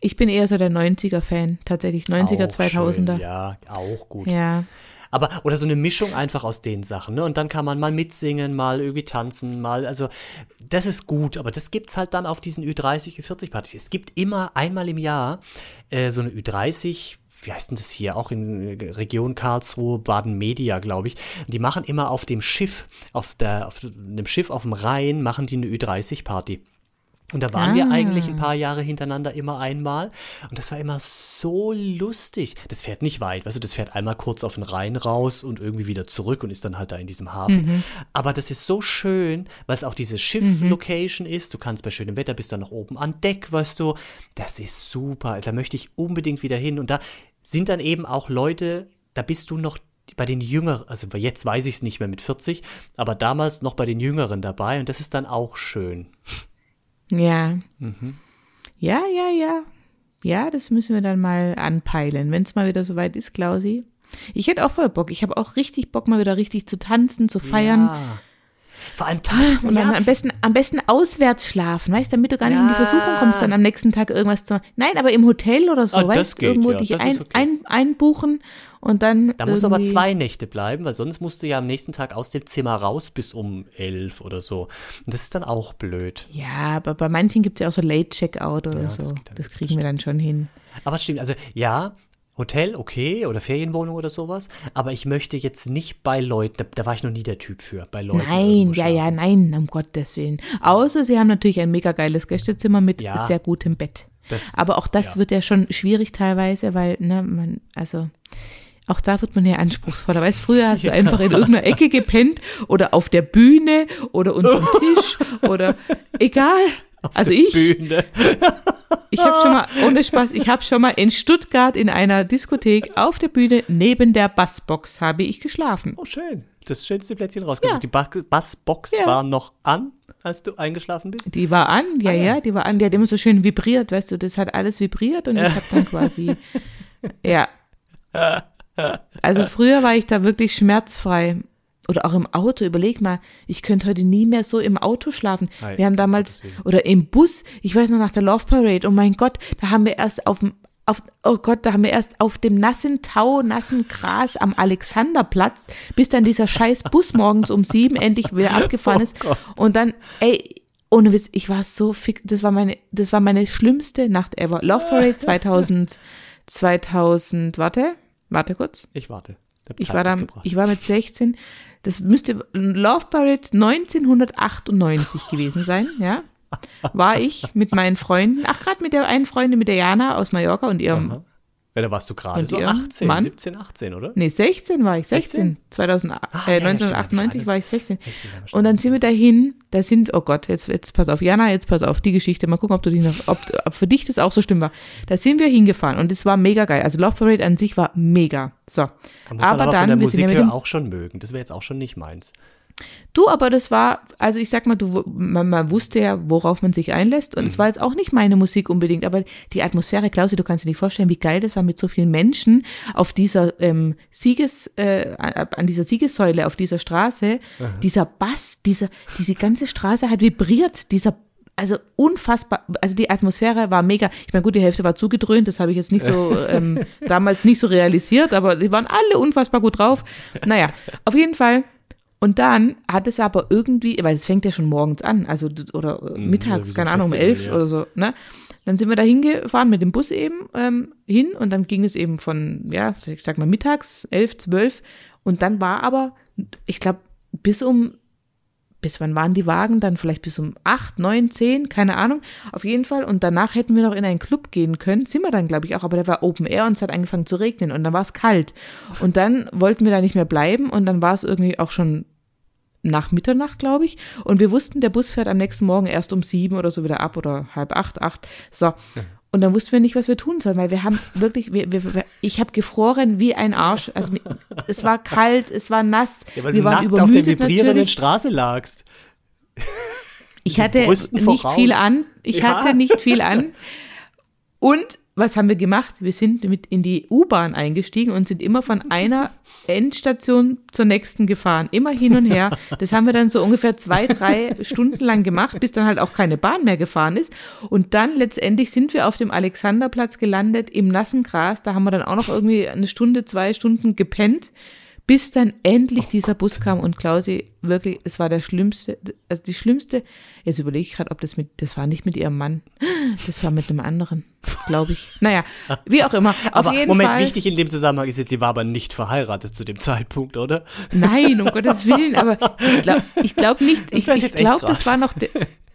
ich bin eher so der 90er-Fan, tatsächlich. 90er, Auch 2000er. Schön, ja, auch gut. Ja. Aber, oder so eine Mischung einfach aus den Sachen, ne? Und dann kann man mal mitsingen, mal irgendwie tanzen, mal, also, das ist gut, aber das gibt's halt dann auf diesen Ü30, Ü40-Partys. Es gibt immer einmal im Jahr äh, so eine Ü30, wie heißt denn das hier, auch in äh, Region Karlsruhe, Baden-Media, glaube ich. Die machen immer auf dem Schiff, auf, der, auf dem Schiff auf dem Rhein, machen die eine Ü30-Party. Und da waren ah. wir eigentlich ein paar Jahre hintereinander immer einmal. Und das war immer so lustig. Das fährt nicht weit, weißt du, das fährt einmal kurz auf den Rhein raus und irgendwie wieder zurück und ist dann halt da in diesem Hafen. Mhm. Aber das ist so schön, weil es auch diese Schiff-Location mhm. ist. Du kannst bei schönem Wetter bis dann noch oben an Deck, weißt du. Das ist super. Da möchte ich unbedingt wieder hin. Und da sind dann eben auch Leute, da bist du noch bei den Jüngeren, also jetzt weiß ich es nicht mehr mit 40, aber damals noch bei den Jüngeren dabei und das ist dann auch schön. Ja. Mhm. Ja, ja, ja. Ja, das müssen wir dann mal anpeilen, wenn es mal wieder soweit ist, Klausi. Ich hätte auch voll Bock. Ich habe auch richtig Bock, mal wieder richtig zu tanzen, zu feiern. Ja. Vor allem tanzen, Und dann ja. am besten, am besten auswärts schlafen, weißt du, damit du gar nicht ja. in die Versuchung kommst, dann am nächsten Tag irgendwas zu Nein, aber im Hotel oder so, oh, weißt du, irgendwo ja, dich ein, okay. ein, einbuchen und dann. Da muss aber zwei Nächte bleiben, weil sonst musst du ja am nächsten Tag aus dem Zimmer raus bis um elf oder so. Und das ist dann auch blöd. Ja, aber bei manchen gibt es ja auch so Late-Checkout oder so. Das, das kriegen wir dann schon hin. Aber stimmt, also ja, Hotel, okay, oder Ferienwohnung oder sowas, aber ich möchte jetzt nicht bei Leuten, da, da war ich noch nie der Typ für, bei Leuten. Nein, ja, ja, nein, um Gottes Willen. Außer sie haben natürlich ein mega geiles Gästezimmer mit ja, sehr gutem Bett. Das, aber auch das ja. wird ja schon schwierig teilweise, weil, ne, man, also. Auch da wird man ja anspruchsvoller. Weißt früher hast du ja. einfach in irgendeiner Ecke gepennt oder auf der Bühne oder unterm Tisch oder egal. Auf also ich. Bühne. Ich habe schon mal, ohne Spaß, ich habe schon mal in Stuttgart in einer Diskothek auf der Bühne neben der Bassbox habe ich geschlafen. Oh, schön. Das schönste Plätzchen rausgesucht. Ja. Die Bassbox ja. war noch an, als du eingeschlafen bist? Die war an, ja, ah, ja, ja, die war an. Die hat immer so schön vibriert, weißt du, das hat alles vibriert und ich habe dann quasi, ja. Also früher war ich da wirklich schmerzfrei oder auch im Auto, überleg mal, ich könnte heute nie mehr so im Auto schlafen. Hi, wir haben damals, oder im Bus, ich weiß noch nach der Love Parade, oh mein Gott, da haben wir erst auf dem, auf, oh Gott, da haben wir erst auf dem nassen Tau, nassen Gras am Alexanderplatz, bis dann dieser scheiß Bus morgens um sieben endlich wieder abgefahren ist. Oh und dann, ey, ohne Witz, ich war so fick, das war meine, das war meine schlimmste Nacht ever. Love Parade 2000, 2000, warte, warte kurz. Ich warte. Ich war, da, ich war mit 16, das müsste Love Parade 1998 gewesen sein, ja. War ich mit meinen Freunden, ach gerade mit der einen Freundin, mit der Jana aus Mallorca und ihrem Aha. Ja, da warst du gerade so 18, Mann? 17, 18, oder? Nee, 16 war ich, 16. 16? 2000, ah, äh, ja, 1998 war ich 16. Und dann sind wir dahin, da sind, oh Gott, jetzt, jetzt pass auf, Jana, jetzt pass auf, die Geschichte, mal gucken, ob du dich noch, ob, ob für dich das auch so schlimm war. Da sind wir hingefahren und es war mega geil. Also Love Parade an sich war mega. So. Da muss aber, aber dann, von der Musik ja auch schon mögen. Das wäre jetzt auch schon nicht meins. Du, aber das war, also ich sag mal, du, man, man wusste ja, worauf man sich einlässt. Und mhm. es war jetzt auch nicht meine Musik unbedingt, aber die Atmosphäre, Klausi, du kannst dir nicht vorstellen, wie geil das war mit so vielen Menschen auf dieser ähm, Sieges, äh, an dieser Siegessäule, auf dieser Straße. Aha. Dieser Bass, dieser, diese ganze Straße hat vibriert, dieser also unfassbar, also die Atmosphäre war mega. Ich meine, gut, die Hälfte war zugedröhnt, das habe ich jetzt nicht so ähm, damals nicht so realisiert, aber die waren alle unfassbar gut drauf. Naja, auf jeden Fall und dann hat es aber irgendwie, weil es fängt ja schon morgens an, also oder mhm, mittags, ja, keine Ahnung, um elf ja. oder so, ne? Dann sind wir da hingefahren mit dem Bus eben ähm, hin und dann ging es eben von, ja, ich sag mal mittags, elf, zwölf. Und dann war aber, ich glaube, bis um, bis wann waren die Wagen? Dann vielleicht bis um acht, neun, zehn, keine Ahnung. Auf jeden Fall. Und danach hätten wir noch in einen Club gehen können. Sind wir dann, glaube ich, auch, aber der war Open Air und es hat angefangen zu regnen und dann war es kalt. Und dann wollten wir da nicht mehr bleiben und dann war es irgendwie auch schon nach Mitternacht, glaube ich. Und wir wussten, der Bus fährt am nächsten Morgen erst um sieben oder so wieder ab oder halb acht, acht. So. Und dann wussten wir nicht, was wir tun sollen, weil wir haben wirklich, wir, wir, ich habe gefroren wie ein Arsch. Also es war kalt, es war nass. Ja, weil wir du waren nackt auf der vibrierenden natürlich. Straße lagst. Ich hatte nicht viel an. Ich ja. hatte nicht viel an. Und was haben wir gemacht? Wir sind mit in die U-Bahn eingestiegen und sind immer von einer Endstation zur nächsten gefahren. Immer hin und her. Das haben wir dann so ungefähr zwei, drei Stunden lang gemacht, bis dann halt auch keine Bahn mehr gefahren ist. Und dann letztendlich sind wir auf dem Alexanderplatz gelandet im nassen Gras. Da haben wir dann auch noch irgendwie eine Stunde, zwei Stunden gepennt bis dann endlich dieser Bus kam und Klausi wirklich, es war der schlimmste, also die schlimmste, jetzt überlege ich gerade, ob das mit, das war nicht mit ihrem Mann, das war mit einem anderen, glaube ich. Naja, wie auch immer. Aber Moment, Fall, wichtig in dem Zusammenhang ist jetzt, sie war aber nicht verheiratet zu dem Zeitpunkt, oder? Nein, um Gottes Willen, aber ich glaube ich glaub nicht, ich, ich glaube, das war noch,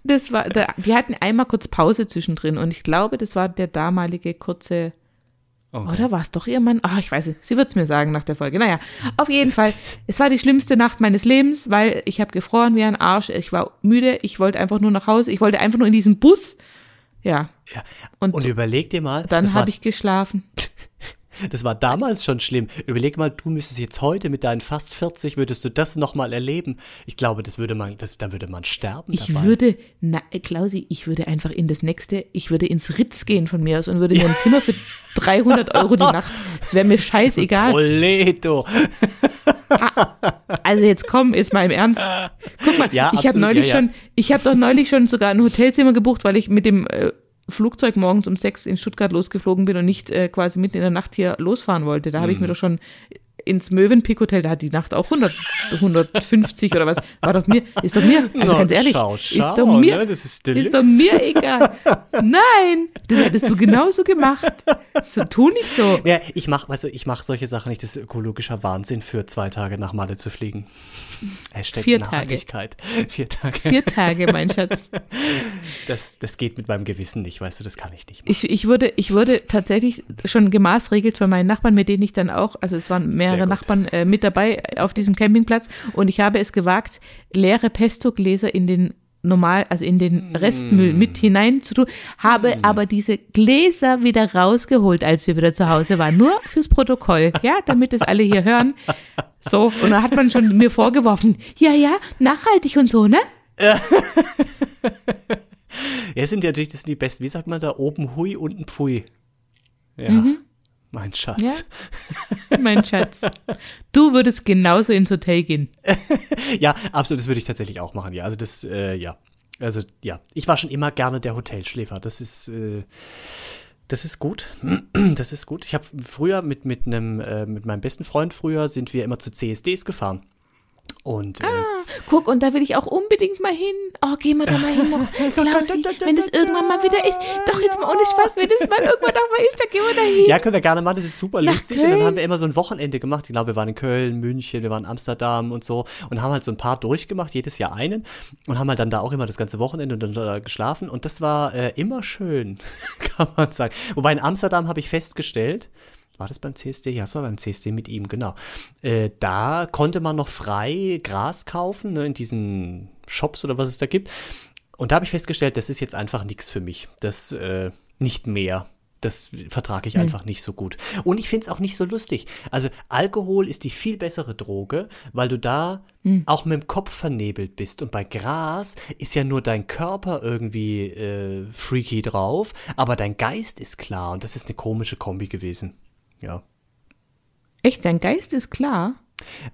das war, der, die hatten einmal kurz Pause zwischendrin und ich glaube, das war der damalige kurze, Okay. oder war es doch ihr Mann? Ach, ich weiß es, sie wird es mir sagen nach der Folge. Naja, auf jeden Fall, es war die schlimmste Nacht meines Lebens, weil ich habe gefroren wie ein Arsch, ich war müde, ich wollte einfach nur nach Hause, ich wollte einfach nur in diesen Bus. Ja, Ja. Und Und, überleg dir mal, dann habe ich geschlafen. das war damals schon schlimm. Überleg mal, du müsstest jetzt heute mit deinen fast 40, würdest du das nochmal erleben. Ich glaube, das würde man, das, da würde man sterben Ich dabei. würde, na, Klausi, ich würde einfach in das nächste, ich würde ins Ritz gehen von mir aus und würde mir ein Zimmer für 300 Euro die Nacht, es wäre mir scheißegal. Toledo. Also jetzt komm, ist mal im Ernst. Guck mal, Ja, ich habe neulich ja, ja. schon, ich habe doch neulich schon sogar ein Hotelzimmer gebucht, weil ich mit dem äh, Flugzeug morgens um sechs in Stuttgart losgeflogen bin und nicht äh, quasi mitten in der Nacht hier losfahren wollte. Da habe ich Mhm. mir doch schon ins Mövenpick Hotel, da hat die Nacht auch 100, 150 oder was, war doch mir, ist doch mir, also Na, ganz ehrlich, schau, ist schau, doch mir, ne, das ist ist doch mir egal. Nein, das hättest du genauso gemacht. So, tu nicht so. Ja, ich mach, weißt du, ich mache solche Sachen nicht. Das ist ökologischer Wahnsinn, für zwei Tage nach Malle zu fliegen. Hashtag Vier Tage. Nachhaltigkeit. Vier Tage. Vier Tage, mein Schatz. Das, das geht mit meinem Gewissen nicht, weißt du, das kann ich nicht machen. Ich, ich, wurde, ich wurde tatsächlich schon gemaßregelt von meinen Nachbarn, mit denen ich dann auch, also es waren mehrere. Nachbarn äh, mit dabei auf diesem Campingplatz und ich habe es gewagt, leere Pesto-Gläser in den normal, also in den Restmüll mit hinein zu tun, habe aber diese Gläser wieder rausgeholt, als wir wieder zu Hause waren. Nur fürs Protokoll, ja, damit es alle hier hören. So, und dann hat man schon mir vorgeworfen, ja, ja, nachhaltig und so, ne? Ja, sind ja natürlich, das sind die besten. Wie sagt man da? Oben Hui, unten Pfui. Ja, mein Schatz. Ja. Mein Schatz. Du würdest genauso ins Hotel gehen. Ja, absolut, das würde ich tatsächlich auch machen, ja. Also das, äh, ja. Also, ja. Ich war schon immer gerne der Hotelschläfer. Das ist, äh, das ist gut. Das ist gut. Ich habe früher mit, mit einem, äh, mit meinem besten Freund früher sind wir immer zu CSDs gefahren. Und äh, Guck, und da will ich auch unbedingt mal hin. Oh, gehen wir da mal hin. Klausi, wenn es irgendwann mal wieder ist. Doch, jetzt mal ohne Spaß, wenn es mal irgendwann noch mal ist, dann gehen wir da hin. Ja, können wir gerne machen, das ist super Nach lustig. Und dann Köln? haben wir immer so ein Wochenende gemacht. Ich glaube, wir waren in Köln, München, wir waren in Amsterdam und so und haben halt so ein paar durchgemacht, jedes Jahr einen und haben halt dann da auch immer das ganze Wochenende und dann da geschlafen und das war äh, immer schön, kann man sagen. Wobei in Amsterdam habe ich festgestellt, war das beim CSD? Ja, es war beim CSD mit ihm, genau. Äh, da konnte man noch frei Gras kaufen, ne, in diesen Shops oder was es da gibt. Und da habe ich festgestellt, das ist jetzt einfach nichts für mich. Das äh, nicht mehr. Das vertrage ich einfach nicht so gut. Und ich finde es auch nicht so lustig. Also Alkohol ist die viel bessere Droge, weil du da auch mit dem Kopf vernebelt bist. Und bei Gras ist ja nur dein Körper irgendwie äh, freaky drauf, aber dein Geist ist klar. Und das ist eine komische Kombi gewesen. Ja. Echt, dein Geist ist klar.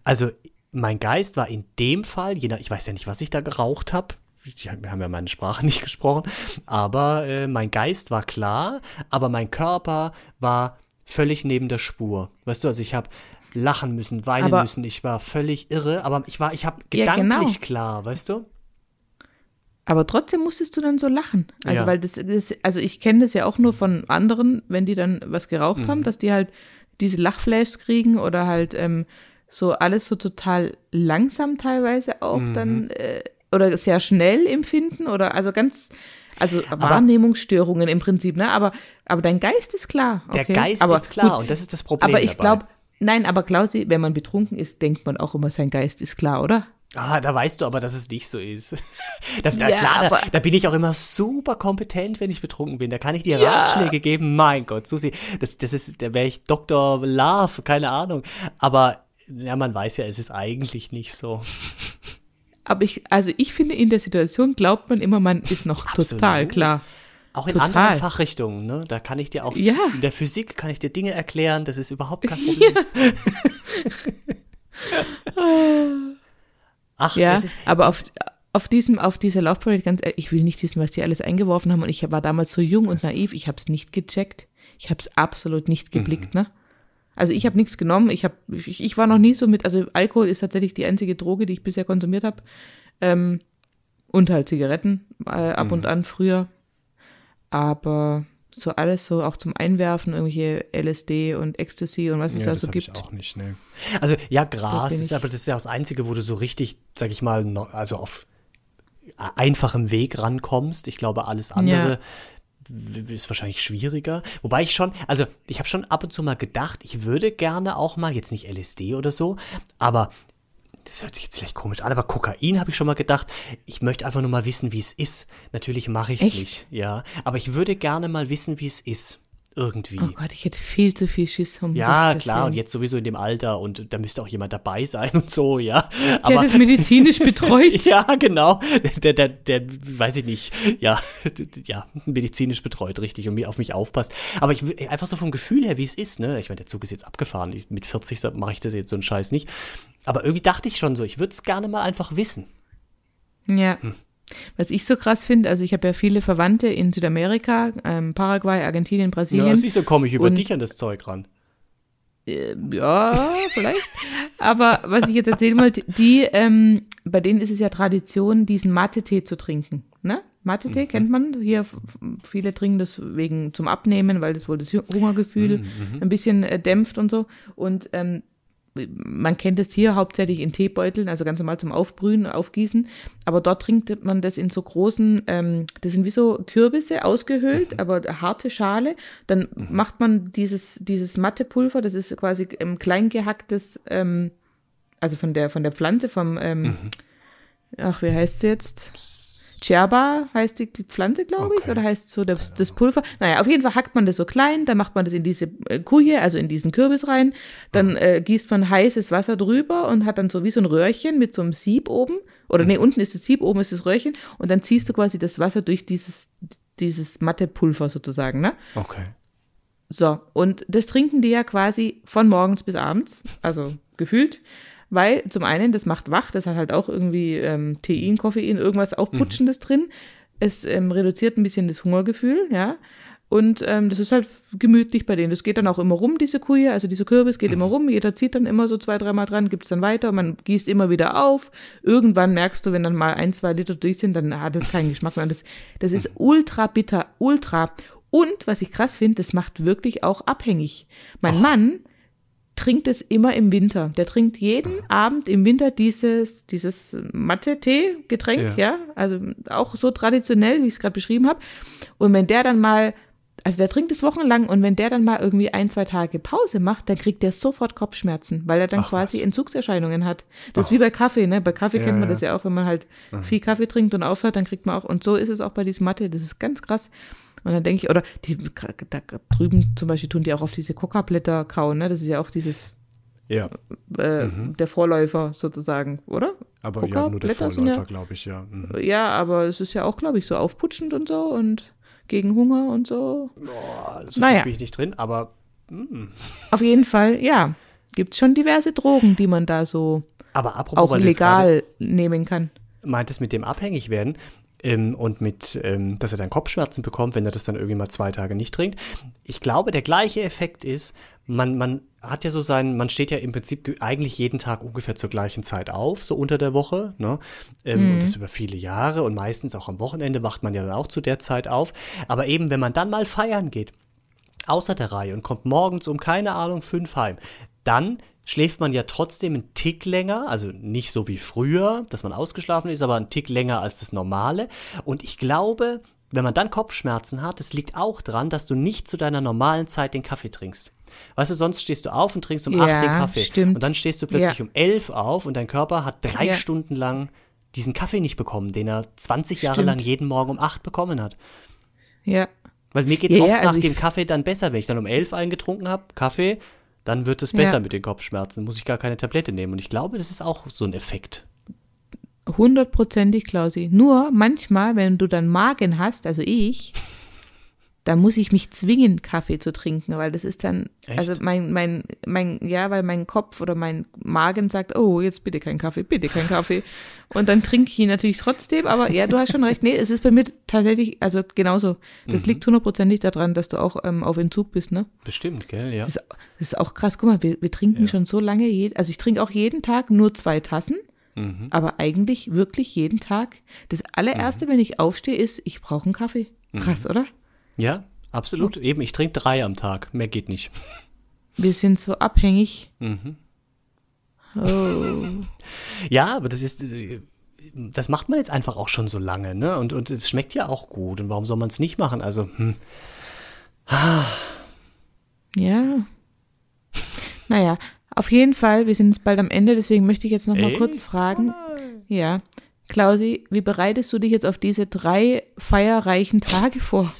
Also mein Geist war in dem Fall, je nach, ich weiß ja nicht, was ich da geraucht habe. Wir haben ja meine Sprache nicht gesprochen, aber äh, mein Geist war klar, aber mein Körper war völlig neben der Spur. Weißt du, also ich habe lachen müssen, weinen Aber- müssen, ich war völlig irre, aber ich war, ich habe Ja, gedanklich genau. klar, weißt du? Aber trotzdem musstest du dann so lachen. Also, Ja. weil das, das also ich kenne das ja auch nur von anderen, wenn die dann was geraucht Mhm. haben, dass die halt diese Lachflashs kriegen oder halt ähm, so alles so total langsam teilweise auch Mhm. dann äh, oder sehr schnell empfinden oder also ganz, also Wahrnehmungsstörungen im Prinzip, ne? Aber, aber dein Geist ist klar. Der okay? Geist aber ist klar gut, und das ist das Problem. aber ich glaube, nein, aber Klausi, wenn man betrunken ist, denkt man auch immer, sein Geist ist klar, oder? Ah, da weißt du aber, dass es nicht so ist. da, da, Ja, klar, da, da bin ich auch immer super kompetent, wenn ich betrunken bin. Da kann ich dir Ja. Ratschläge geben. Mein Gott, Susi, das, das ist, da wäre ich Dr. Love, keine Ahnung. Aber ja, man weiß ja, es ist eigentlich nicht so. Aber ich, also ich finde, in der Situation glaubt man immer, man ist noch Absolut. total klar. Auch in Total. anderen Fachrichtungen, ne? Da kann ich dir auch Ja. in der Physik kann ich dir Dinge erklären, das ist überhaupt kein Problem. Ach, Ja, aber auf, auf diesem, auf dieser Laufparade, ganz ehrlich, ich will nicht wissen, was die alles eingeworfen haben. Und ich war damals so jung und naiv, ich habe es nicht gecheckt. Ich habe es absolut nicht geblickt, ne? Also ich habe nichts genommen. Ich, hab, ich, ich war noch nie so mit, also Alkohol ist tatsächlich die einzige Droge, die ich bisher konsumiert habe. Ähm, und halt Zigaretten äh, ab mhm. und an früher. Aber so alles so auch zum Einwerfen, irgendwelche LSD und Ecstasy und was es ja, da so gibt. Ich auch nicht, ne. Also ja, Gras ist aber das ist ja das Einzige, wo du so richtig, sag ich mal, also auf einfachem Weg rankommst. Ich glaube, alles andere ja ist wahrscheinlich schwieriger. Wobei ich schon, also ich habe schon ab und zu mal gedacht, ich würde gerne auch mal, jetzt nicht LSD oder so, aber das hört sich jetzt vielleicht komisch an, aber Kokain habe ich schon mal gedacht, ich möchte einfach nur mal wissen, wie es ist. Natürlich mache ich es nicht, ja. Aber ich würde gerne mal wissen, wie es ist irgendwie. Oh Gott, ich hätte viel zu viel Schiss um Ja, klar, und jetzt sowieso in dem Alter und da müsste auch jemand dabei sein und so, ja. Aber, der das medizinisch betreut. ja, genau. Der, der, der, weiß ich nicht, ja, ja, medizinisch betreut, richtig, und mir auf mich aufpasst. Aber ich einfach so vom Gefühl her, wie es ist, ne? Ich meine, der Zug ist jetzt abgefahren. Ich, mit 40 mache ich das jetzt so einen Scheiß nicht. Aber irgendwie dachte ich schon so, ich würde es gerne mal einfach wissen. Ja. Hm. Was ich so krass finde, also ich habe ja viele Verwandte in Südamerika, ähm, Paraguay, Argentinien, Brasilien. Ja, siehst du, komme ich über dich an das Zeug ran. Äh, ja, vielleicht. Aber was ich jetzt erzählen wollte, die, ähm, bei denen ist es ja Tradition, diesen Mate-Tee zu trinken. Ne? Mate-Tee mhm. kennt man. Hier, viele trinken das wegen zum Abnehmen, weil das wohl das Hungergefühl mhm. mhm. ein bisschen äh, dämpft und so. Und ähm, man kennt es hier hauptsächlich in Teebeuteln, also ganz normal zum Aufbrühen, Aufgießen. Aber dort trinkt man das in so großen, ähm, das sind wie so Kürbisse ausgehöhlt, mhm. aber harte Schale. Dann mhm. macht man dieses, dieses Mattepulver, das ist quasi ähm, klein gehacktes, ähm, also von der, von der Pflanze, vom, ähm, mhm. ach, wie heißt sie jetzt? Cherba heißt die Pflanze, glaube ich, okay. oder heißt so das, das, Pulver. Naja, auf jeden Fall hackt man das so klein, dann macht man das in diese äh, Kuje, also in diesen Kürbis rein, dann mhm. äh, gießt man heißes Wasser drüber und hat dann so wie so ein Röhrchen mit so einem Sieb oben. Oder mhm. nee, unten ist das Sieb, oben ist das Röhrchen und dann ziehst du quasi das Wasser durch dieses, dieses Mattepulver sozusagen, ne? Okay. So, und das trinken die ja quasi von morgens bis abends, also gefühlt weil zum einen, das macht wach, das hat halt auch irgendwie ähm, Tein, Koffein, irgendwas Aufputschendes mhm. drin. Es ähm, reduziert ein bisschen das Hungergefühl, ja. Und ähm, das ist halt gemütlich bei denen. Das geht dann auch immer rum, diese Kuje, also diese Kürbis geht mhm. immer rum. Jeder zieht dann immer so zwei, dreimal dran, gibt es dann weiter. Man gießt immer wieder auf. Irgendwann merkst du, wenn dann mal ein, zwei Liter durch sind, dann hat es keinen Geschmack mehr. Und das, das ist mhm. ultra bitter, ultra. Und was ich krass finde, das macht wirklich auch abhängig. Mein oh. Mann, trinkt es immer im Winter. Der trinkt jeden Abend im Winter dieses, dieses Matte-Tee-Getränk, ja. ja. Also auch so traditionell, wie ich es gerade beschrieben habe. Und wenn der dann mal, also der trinkt es wochenlang und wenn der dann mal irgendwie ein, zwei Tage Pause macht, dann kriegt der sofort Kopfschmerzen, weil er dann Ach, quasi was. Entzugserscheinungen hat. Das Ach. ist wie bei Kaffee, ne? Bei Kaffee ja, kennt man ja. das ja auch, wenn man halt mhm. viel Kaffee trinkt und aufhört, dann kriegt man auch, und so ist es auch bei diesem Matte, das ist ganz krass. Und dann denke ich, oder die da drüben zum Beispiel tun die auch auf diese Coca-Blätter kauen, ne? Das ist ja auch dieses ja. Äh, mhm. der Vorläufer sozusagen, oder? Aber Coca ja, nur der Vorläufer, ja, glaube ich, ja. Mhm. Ja, aber es ist ja auch, glaube ich, so aufputschend und so und gegen Hunger und so. Boah, das naja. bin ich nicht drin, aber mh. auf jeden Fall, ja, gibt es schon diverse Drogen, die man da so aber apropos, auch legal nehmen kann. Meint es mit dem abhängig werden? Ähm, und mit, ähm, dass er dann Kopfschmerzen bekommt, wenn er das dann irgendwie mal zwei Tage nicht trinkt. Ich glaube, der gleiche Effekt ist, man, man hat ja so sein, man steht ja im Prinzip eigentlich jeden Tag ungefähr zur gleichen Zeit auf, so unter der Woche, ne? Ähm, mhm. Und das über viele Jahre und meistens auch am Wochenende wacht man ja dann auch zu der Zeit auf. Aber eben, wenn man dann mal feiern geht, außer der Reihe und kommt morgens um keine Ahnung fünf heim, dann schläft man ja trotzdem einen Tick länger, also nicht so wie früher, dass man ausgeschlafen ist, aber einen Tick länger als das Normale. Und ich glaube, wenn man dann Kopfschmerzen hat, es liegt auch daran, dass du nicht zu deiner normalen Zeit den Kaffee trinkst. Weißt du, sonst stehst du auf und trinkst um ja, 8 den Kaffee. Stimmt. Und dann stehst du plötzlich ja. um 11 auf und dein Körper hat drei ja. Stunden lang diesen Kaffee nicht bekommen, den er 20 Jahre stimmt. lang jeden Morgen um 8 bekommen hat. Ja. Weil mir geht es oft also nach dem Kaffee dann besser, wenn ich dann um 11 eingetrunken habe, Kaffee, dann wird es besser ja. mit den Kopfschmerzen. Muss ich gar keine Tablette nehmen. Und ich glaube, das ist auch so ein Effekt. Hundertprozentig, Klausi. Nur manchmal, wenn du dann Magen hast, also ich, da muss ich mich zwingen, Kaffee zu trinken, weil das ist dann, Echt? also mein, mein, mein, ja, weil mein Kopf oder mein Magen sagt, oh, jetzt bitte kein Kaffee, bitte kein Kaffee. Und dann trinke ich ihn natürlich trotzdem, aber ja, du hast schon recht. Nee, es ist bei mir tatsächlich, also genauso. Das Mhm. liegt hundertprozentig daran, dass du auch ähm, auf Entzug bist, ne? Bestimmt, gell, ja. Das, ist- das ist auch krass. Guck mal, wir, wir trinken schon so lange, je, also ich trinke auch jeden Tag nur zwei Tassen, Mhm. aber eigentlich wirklich jeden Tag. Das allererste, Mhm. wenn ich aufstehe, ist, ich brauche einen Kaffee. Krass, oder? Ja, absolut. Eben, ich trinke drei am Tag. Mehr geht nicht. Wir sind so abhängig. Mhm. Oh. Ja, aber das ist. Das macht man jetzt einfach auch schon so lange, ne? Und, und es schmeckt ja auch gut. Und warum soll man es nicht machen? Also, hm. Ja. Naja, auf jeden Fall, wir sind jetzt bald am Ende, deswegen möchte ich jetzt noch mal Echt? kurz fragen. Ja. Klausi, wie bereitest du dich jetzt auf diese drei feierreichen Tage vor?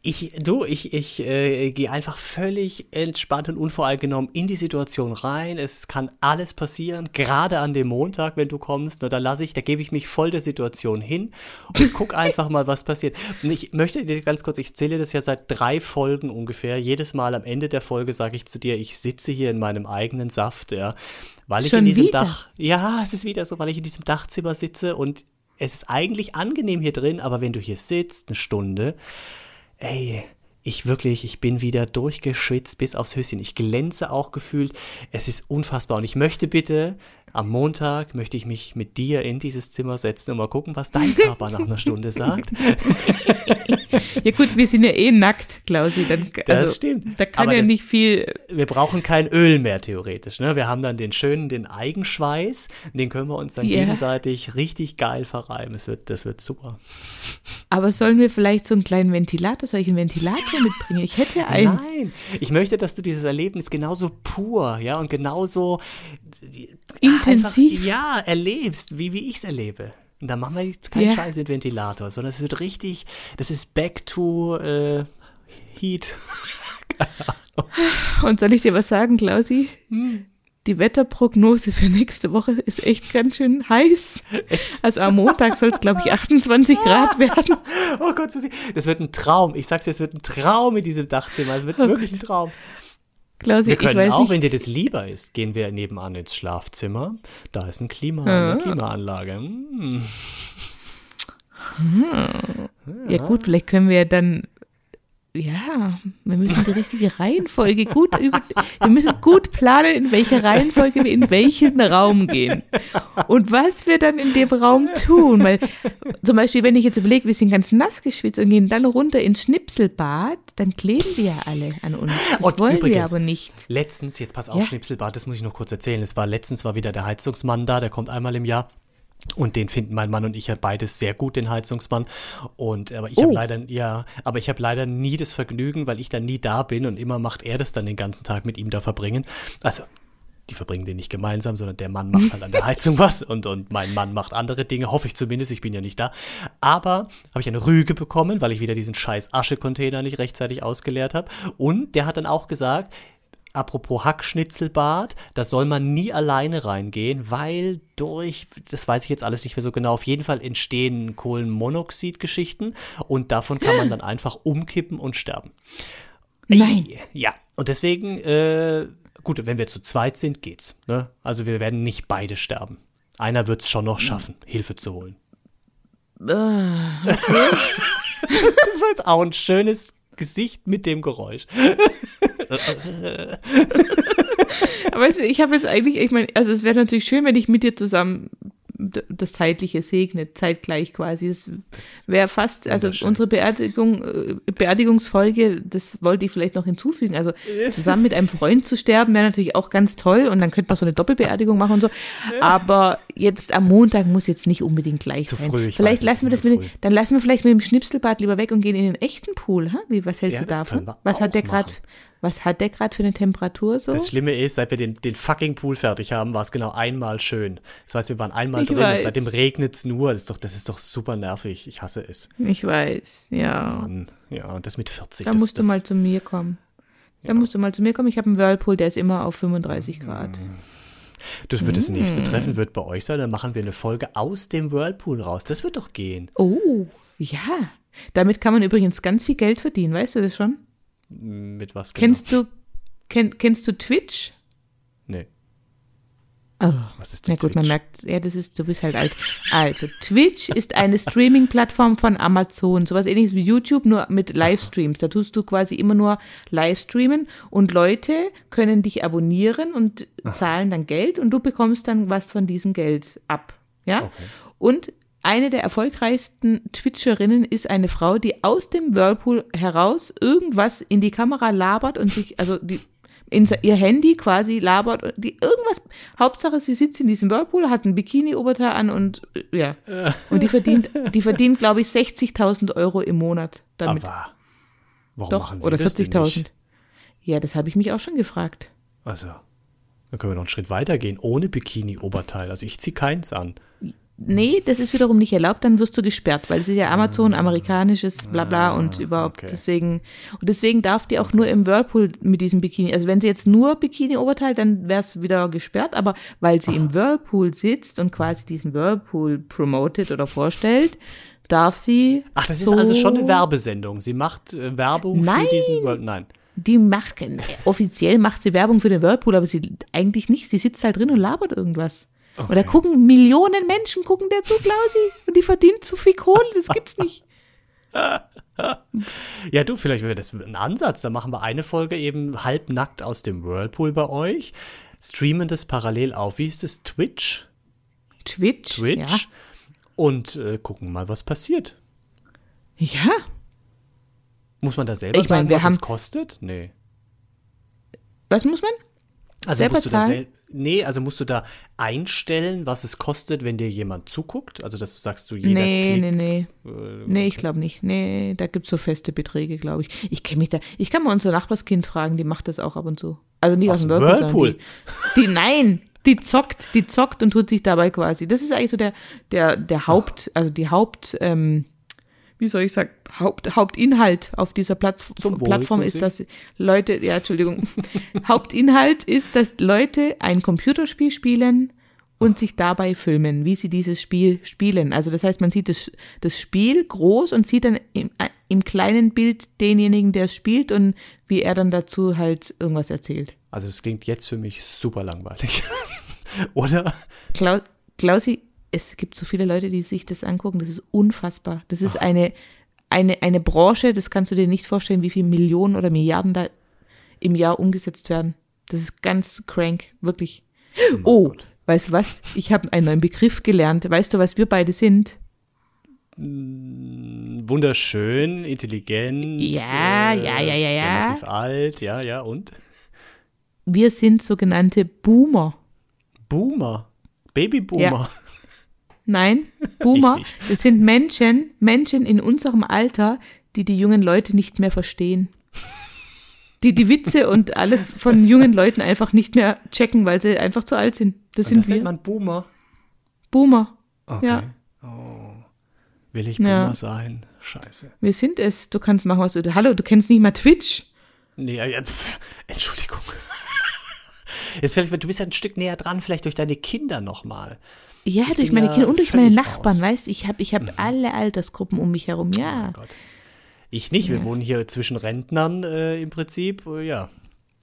Ich, du, ich, ich äh, gehe einfach völlig entspannt und unvoreingenommen in die Situation rein. Es kann alles passieren, gerade an dem Montag, wenn du kommst. Na, da lasse ich, da gebe ich mich voll der Situation hin und guck einfach mal, was passiert. Und ich möchte dir ganz kurz, ich zähle das ja seit drei Folgen ungefähr. Jedes Mal am Ende der Folge sage ich zu dir, ich sitze hier in meinem eigenen Saft, ja. Weil ich Schon in diesem wieder? Dach, ja, es ist wieder so, weil ich in diesem Dachzimmer sitze und es ist eigentlich angenehm hier drin, aber wenn du hier sitzt, eine Stunde, ey, ich wirklich, ich bin wieder durchgeschwitzt bis aufs Höschen. Ich glänze auch gefühlt. Es ist unfassbar. Und ich möchte bitte, am Montag möchte ich mich mit dir in dieses Zimmer setzen und mal gucken, was dein Körper nach einer Stunde sagt. Ja gut, wir sind ja eh nackt, Klausi. Dann, Das also, stimmt. Da kann Aber ja das- nicht viel. Wir brauchen kein Öl mehr theoretisch. Ne? Wir haben dann den schönen, den Eigenschweiß. Den können wir uns dann Ja. gegenseitig richtig geil verreiben. Es wird, das wird super. Aber sollen wir vielleicht so einen kleinen Ventilator, soll ich einen Ventilator mitbringen? Ich hätte einen. Nein, ich möchte, dass du dieses Erlebnis genauso pur, ja, und genauso Intensiv. Einfach, ja, erlebst, wie, wie ich es erlebe. Und da machen wir jetzt keinen Ja. Scheiß mit Ventilator, sondern es wird richtig, das ist back to äh, Heat. Und soll ich dir was sagen, Klausi? Hm. Die Wetterprognose für nächste Woche ist echt ganz schön heiß. Also am Montag soll es, glaube ich, 28 Grad werden. Oh Gott, das wird ein Traum. Ich sag's dir, es wird ein Traum in diesem Dachzimmer. Es wird Oh wirklich Gott. ein Traum. Klausi, Wir ich können auch, nicht. wenn dir das lieber ist, gehen wir nebenan ins Schlafzimmer. Da ist ein Klima, Ja. eine Klimaanlage. Hm. Ja gut, vielleicht können wir ja dann, ja, wir müssen die richtige Reihenfolge gut über, wir müssen gut planen, in welche Reihenfolge wir in welchen Raum gehen. Und was wir dann in dem Raum tun. Weil zum Beispiel, wenn ich jetzt überlege, wir sind ganz nass geschwitzt und gehen dann runter ins Schnipselbad, dann kleben wir ja alle an uns. Das Und wollen wir übrigens, aber nicht. Letztens, jetzt pass auf, Ja. Schnipselbad, das muss ich noch kurz erzählen. Es war letztens war wieder der Heizungsmann da, der kommt einmal im Jahr. Und den finden mein Mann und ich ja beides sehr gut, den Heizungsmann. Und aber ich Oh. habe leider, ja, aber ich habe leider nie das Vergnügen, weil ich dann nie da bin und immer macht er das dann den ganzen Tag mit ihm da verbringen. Also, die verbringen den nicht gemeinsam, sondern der Mann macht halt an der Heizung was und, und mein Mann macht andere Dinge, hoffe ich zumindest, ich bin ja nicht da. Aber habe ich eine Rüge bekommen, weil ich wieder diesen scheiß Aschecontainer nicht rechtzeitig ausgeleert habe. Und der hat dann auch gesagt, apropos Hackschnitzelbad, da soll man nie alleine reingehen, weil durch, das weiß ich jetzt alles nicht mehr so genau, auf jeden Fall entstehen Kohlenmonoxid-Geschichten und davon kann man dann einfach umkippen und sterben. Nein. Ja, und deswegen, äh, gut, wenn wir zu zweit sind, geht's. Ne? Also wir werden nicht beide sterben. Einer wird es schon noch schaffen, Hilfe zu holen. Ah, Das war jetzt auch ein schönes Gesicht mit dem Geräusch. Aber weißt du, ich habe jetzt eigentlich, ich meine, also es wäre natürlich schön, wenn ich mit dir zusammen das Zeitliche segne, zeitgleich quasi. Das wäre fast, also unsere Beerdigung, äh, Beerdigungsfolge, das wollte ich vielleicht noch hinzufügen. Also zusammen mit einem Freund zu sterben wäre natürlich auch ganz toll und dann könnte man so eine Doppelbeerdigung machen und so. Aber jetzt am Montag muss jetzt nicht unbedingt gleich sein. früh, ich vielleicht weiß, lassen wir das mit, früh. dann lassen wir vielleicht mit dem Schnipselbad lieber weg und gehen in den echten Pool. Ha? Wie, was hältst Ja, du davon? Was hat der gerade. Was hat der gerade für eine Temperatur so? Das Schlimme ist, seit wir den, den fucking Pool fertig haben, war es genau einmal schön. Das heißt, wir waren einmal Ich drin und weiß. seitdem regnet es nur. Das ist, doch, das ist doch super nervig. Ich hasse es. Ich weiß, ja. Mann. Ja, und das mit 40. Da das, musst du das, mal zu mir kommen. Da musst du mal zu mir kommen. Ich habe einen Whirlpool, der ist immer auf 35 Grad. Das wird das Mm. nächste Treffen, wird bei euch sein. Dann machen wir eine Folge aus dem Whirlpool raus. Das wird doch gehen. Oh, ja. Damit kann man übrigens ganz viel Geld verdienen, weißt du das schon? Mit was Kennst du, kenn, kennst du Twitch? Nee. Oh. Was ist Na denn gut, man Twitch? merkt, ja, das ist, du bist halt alt. Also, Twitch ist eine Streaming-Plattform von Amazon, sowas ähnliches wie YouTube, nur mit Livestreams. Da tust du quasi immer nur Livestreamen und Leute können dich abonnieren und zahlen dann Geld und du bekommst dann was von diesem Geld ab. Ja? Okay. Und eine der erfolgreichsten Twitcherinnen ist eine Frau, die aus dem Whirlpool heraus irgendwas in die Kamera labert und sich, also die in ihr Handy quasi labert, und die irgendwas, Hauptsache sie sitzt in diesem Whirlpool, hat ein Bikini-Oberteil an und äh, ja. Und die verdient, die verdient, glaube ich, 60.000 Euro im Monat damit. Aber warum Doch, machen wir oder das denn 40.000. nicht? Ja, das habe ich mich auch schon gefragt. Also, dann können wir noch einen Schritt weiter gehen, ohne Bikini-Oberteil. Also ich ziehe keins an. Nee, das ist wiederum nicht erlaubt, dann wirst du gesperrt, weil es ist ja Amazon, amerikanisches, bla bla und überhaupt Ah, okay. deswegen. Und deswegen darf die auch nur im Whirlpool mit diesem Bikini. Also wenn sie jetzt nur Bikini-Oberteil, dann wäre es wieder gesperrt, aber weil sie im Whirlpool sitzt und quasi diesen Whirlpool promotet oder vorstellt, darf sie. Ach, das so, ist also schon eine Werbesendung. Sie macht äh, Werbung Nein. für diesen World. Nein. Die macht, offiziell macht sie Werbung für den Whirlpool, aber sie eigentlich nicht. Sie sitzt halt drin und labert irgendwas. Und da gucken Millionen Menschen, gucken der zu, Klausi. Und die verdient zu viel Kohle, das gibt's nicht. Ja, du, vielleicht wäre das ein Ansatz. Dann machen wir eine Folge eben halbnackt aus dem Whirlpool bei euch, streamen das parallel auf. Wie ist das? Twitch? Twitch. Twitch. Und äh, gucken mal, was passiert. Ja. ja. Muss man da selber Ich mein, sagen, was es kostet? Nee. Was muss man? Also Selber musst du da zahlen? Nee, also musst du da einstellen, was es kostet, wenn dir jemand zuguckt? Also, dass du sagst, du jeder nee, Klick, nee, nee. äh, Nee, ich glaube nicht. Nee, da gibt's so feste Beträge, glaube ich. Ich kenne mich da. Ich kann mal unser Nachbarskind fragen, die macht das auch ab und zu. Also nicht aus, Aus dem Whirlpool. Whirlpool? Die, die, nein, die zockt, die zockt und tut sich dabei quasi. Das ist eigentlich so der, der, der Haupt, also die Haupt, ähm, wie soll ich sagen, Haupt, Hauptinhalt auf dieser Platz, Wohl, Plattform ist, dass Leute, ja, Entschuldigung, Hauptinhalt ist, dass Leute ein Computerspiel spielen und sich dabei filmen, wie sie dieses Spiel spielen. Also das heißt, man sieht das, das Spiel groß und sieht dann im, im kleinen Bild denjenigen, der es spielt und wie er dann dazu halt irgendwas erzählt. Also, es klingt jetzt für mich super langweilig. Oder? Klau Klausi, es gibt so viele Leute, die sich das angucken, das ist unfassbar. Das ist eine, eine, eine Branche, das kannst du dir nicht vorstellen, wie viele Millionen oder Milliarden da im Jahr umgesetzt werden. Das ist ganz crank, wirklich. Oh, Gott. weißt du was? Ich habe einen neuen Begriff gelernt. Weißt du, was wir beide sind? Wunderschön, intelligent. Ja, ja, ja, ja, ja. Relativ alt, ja, ja. Und? Wir sind sogenannte Boomer. Boomer. Babyboomer. Nein, Boomer. Das sind Menschen, Menschen in unserem Alter, die die jungen Leute nicht mehr verstehen. Die die Witze und alles von jungen Leuten einfach nicht mehr checken, weil sie einfach zu alt sind. Das Und sind das nennt wir. man Boomer. Boomer. Okay. Ja. Will ich Ja. Boomer sein? Scheiße. Wir sind es. Du kannst machen, was du. Hallo, du kennst nicht mal Twitch. Nee, ja, ja, pff, Entschuldigung. Jetzt vielleicht, du bist ja ein Stück näher dran, vielleicht durch deine Kinder nochmal. Ja, Ich durch meine ja Kinder und durch meine Nachbarn, raus. Mhm. weißt Ich habe ich hab alle Altersgruppen um mich herum, ja. Oh Gott. Ich nicht, wir wohnen hier zwischen Rentnern äh, im Prinzip, äh, ja.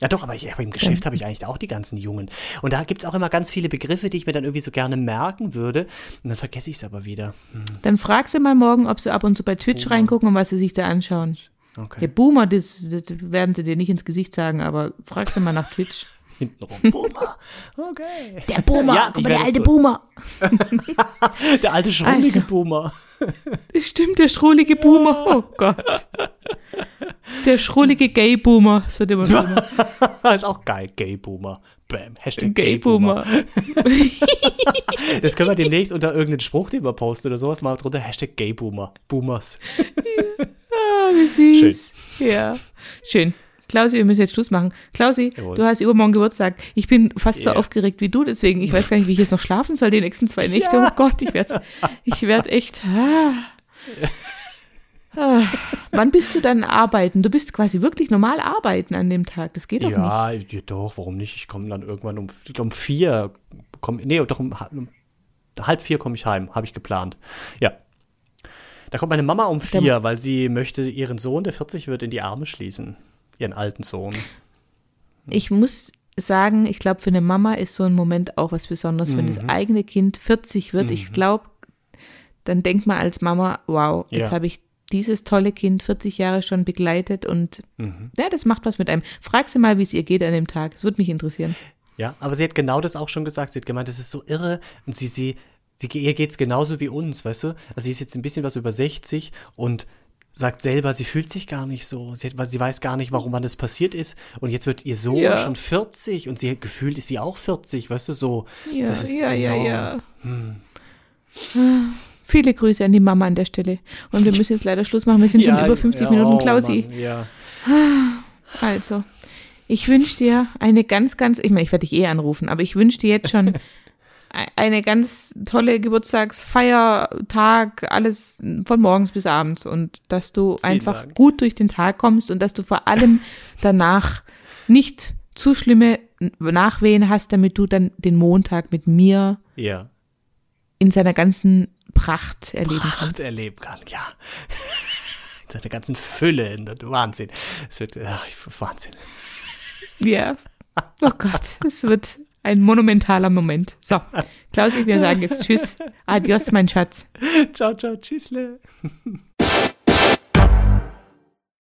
Ja doch, aber, ich, aber im Geschäft habe ich eigentlich auch die ganzen Jungen. Und da gibt es auch immer ganz viele Begriffe, die ich mir dann irgendwie so gerne merken würde. Und dann vergesse ich es aber wieder. Hm, Dann frag sie mal morgen, ob sie ab und zu bei Twitch reingucken und was sie sich da anschauen. Der Okay. Boomer, das, das werden sie dir nicht ins Gesicht sagen, aber frag sie mal nach Twitch. Hintenrum. Boomer. Okay. Der Boomer, Ja, mal, der alte tun. Boomer. Der alte schrullige Also. Boomer. Das stimmt, der schrullige Boomer. Oh Gott. Der schrullige Gay-Boomer. Das wird immer schlimmer. ist auch geil. Gay Boomer. Bam. Hashtag Gay-Boomer. Das können wir demnächst unter irgendeinen Spruch, den wir posten oder sowas, mal drunter. Hashtag Gay Boomer. Boomers. Ah, wie süß. Ja. Schön. Klausi, wir müssen jetzt Schluss machen. Klausi, Jawohl. du hast übermorgen Geburtstag. Ich bin fast so Ja. aufgeregt wie du, deswegen, ich weiß gar nicht, wie ich jetzt noch schlafen soll die nächsten zwei Nächte. Oh Gott, ich werde ich werd echt. Ah. Ah. Wann bist du dann arbeiten? Du bist quasi wirklich normal arbeiten an dem Tag. Das geht doch nicht. Ja, ja, doch, warum nicht? Ich komme dann irgendwann um, um vier. Komm, nee, doch um, um halb vier komme ich heim, habe ich geplant. Ja. Da kommt meine Mama um vier, weil sie möchte ihren Sohn, der 40 wird, in die Arme schließen. Ihren alten Sohn. Ich muss sagen, ich glaube, für eine Mama ist so ein Moment auch was Besonderes, wenn Mhm. das eigene Kind 40 wird. Ich glaube, dann denkt man als Mama, wow, jetzt Ja. habe ich dieses tolle Kind 40 Jahre schon begleitet und Mhm. ja, das macht was mit einem. Frag sie mal, wie es ihr geht an dem Tag. Das würde mich interessieren. Ja, aber sie hat genau das auch schon gesagt. Sie hat gemeint, das ist so irre. Und sie, sie, sie ihr geht's genauso wie uns, weißt du? Also sie ist jetzt ein bisschen was über 60 und sagt selber, sie fühlt sich gar nicht so. Sie, hat, weil sie weiß gar nicht, warum wann das passiert ist. Und jetzt wird ihr Sohn Ja. schon 40 und sie gefühlt ist sie auch 40, weißt du, so. Ja, das ist ja, ja, enorm. ja. Ah, Viele Grüße an die Mama an der Stelle. Und wir müssen jetzt leider Schluss machen. Wir sind schon über 50 ja, Minuten, oh Klausi. Mann, ja. Also, ich wünsche dir eine ganz, ganz, ich meine, ich werde dich eh anrufen, aber ich wünsche dir jetzt schon eine ganz tolle Geburtstagsfeiertag, alles von morgens bis abends und dass du einfach Dank. gut durch den Tag kommst und dass du vor allem danach nicht zu schlimme Nachwehen hast, damit du dann den Montag mit mir Ja. in seiner ganzen Pracht erleben Pracht kannst. erleben kann, ja. In seiner ganzen Fülle, in der Wahnsinn. Es wird, ach, Wahnsinn. Ja. Oh Gott, es wird ein monumentaler Moment. So, Klausi, wir sagen jetzt Tschüss. Adios, mein Schatz. Ciao, ciao, tschüssle.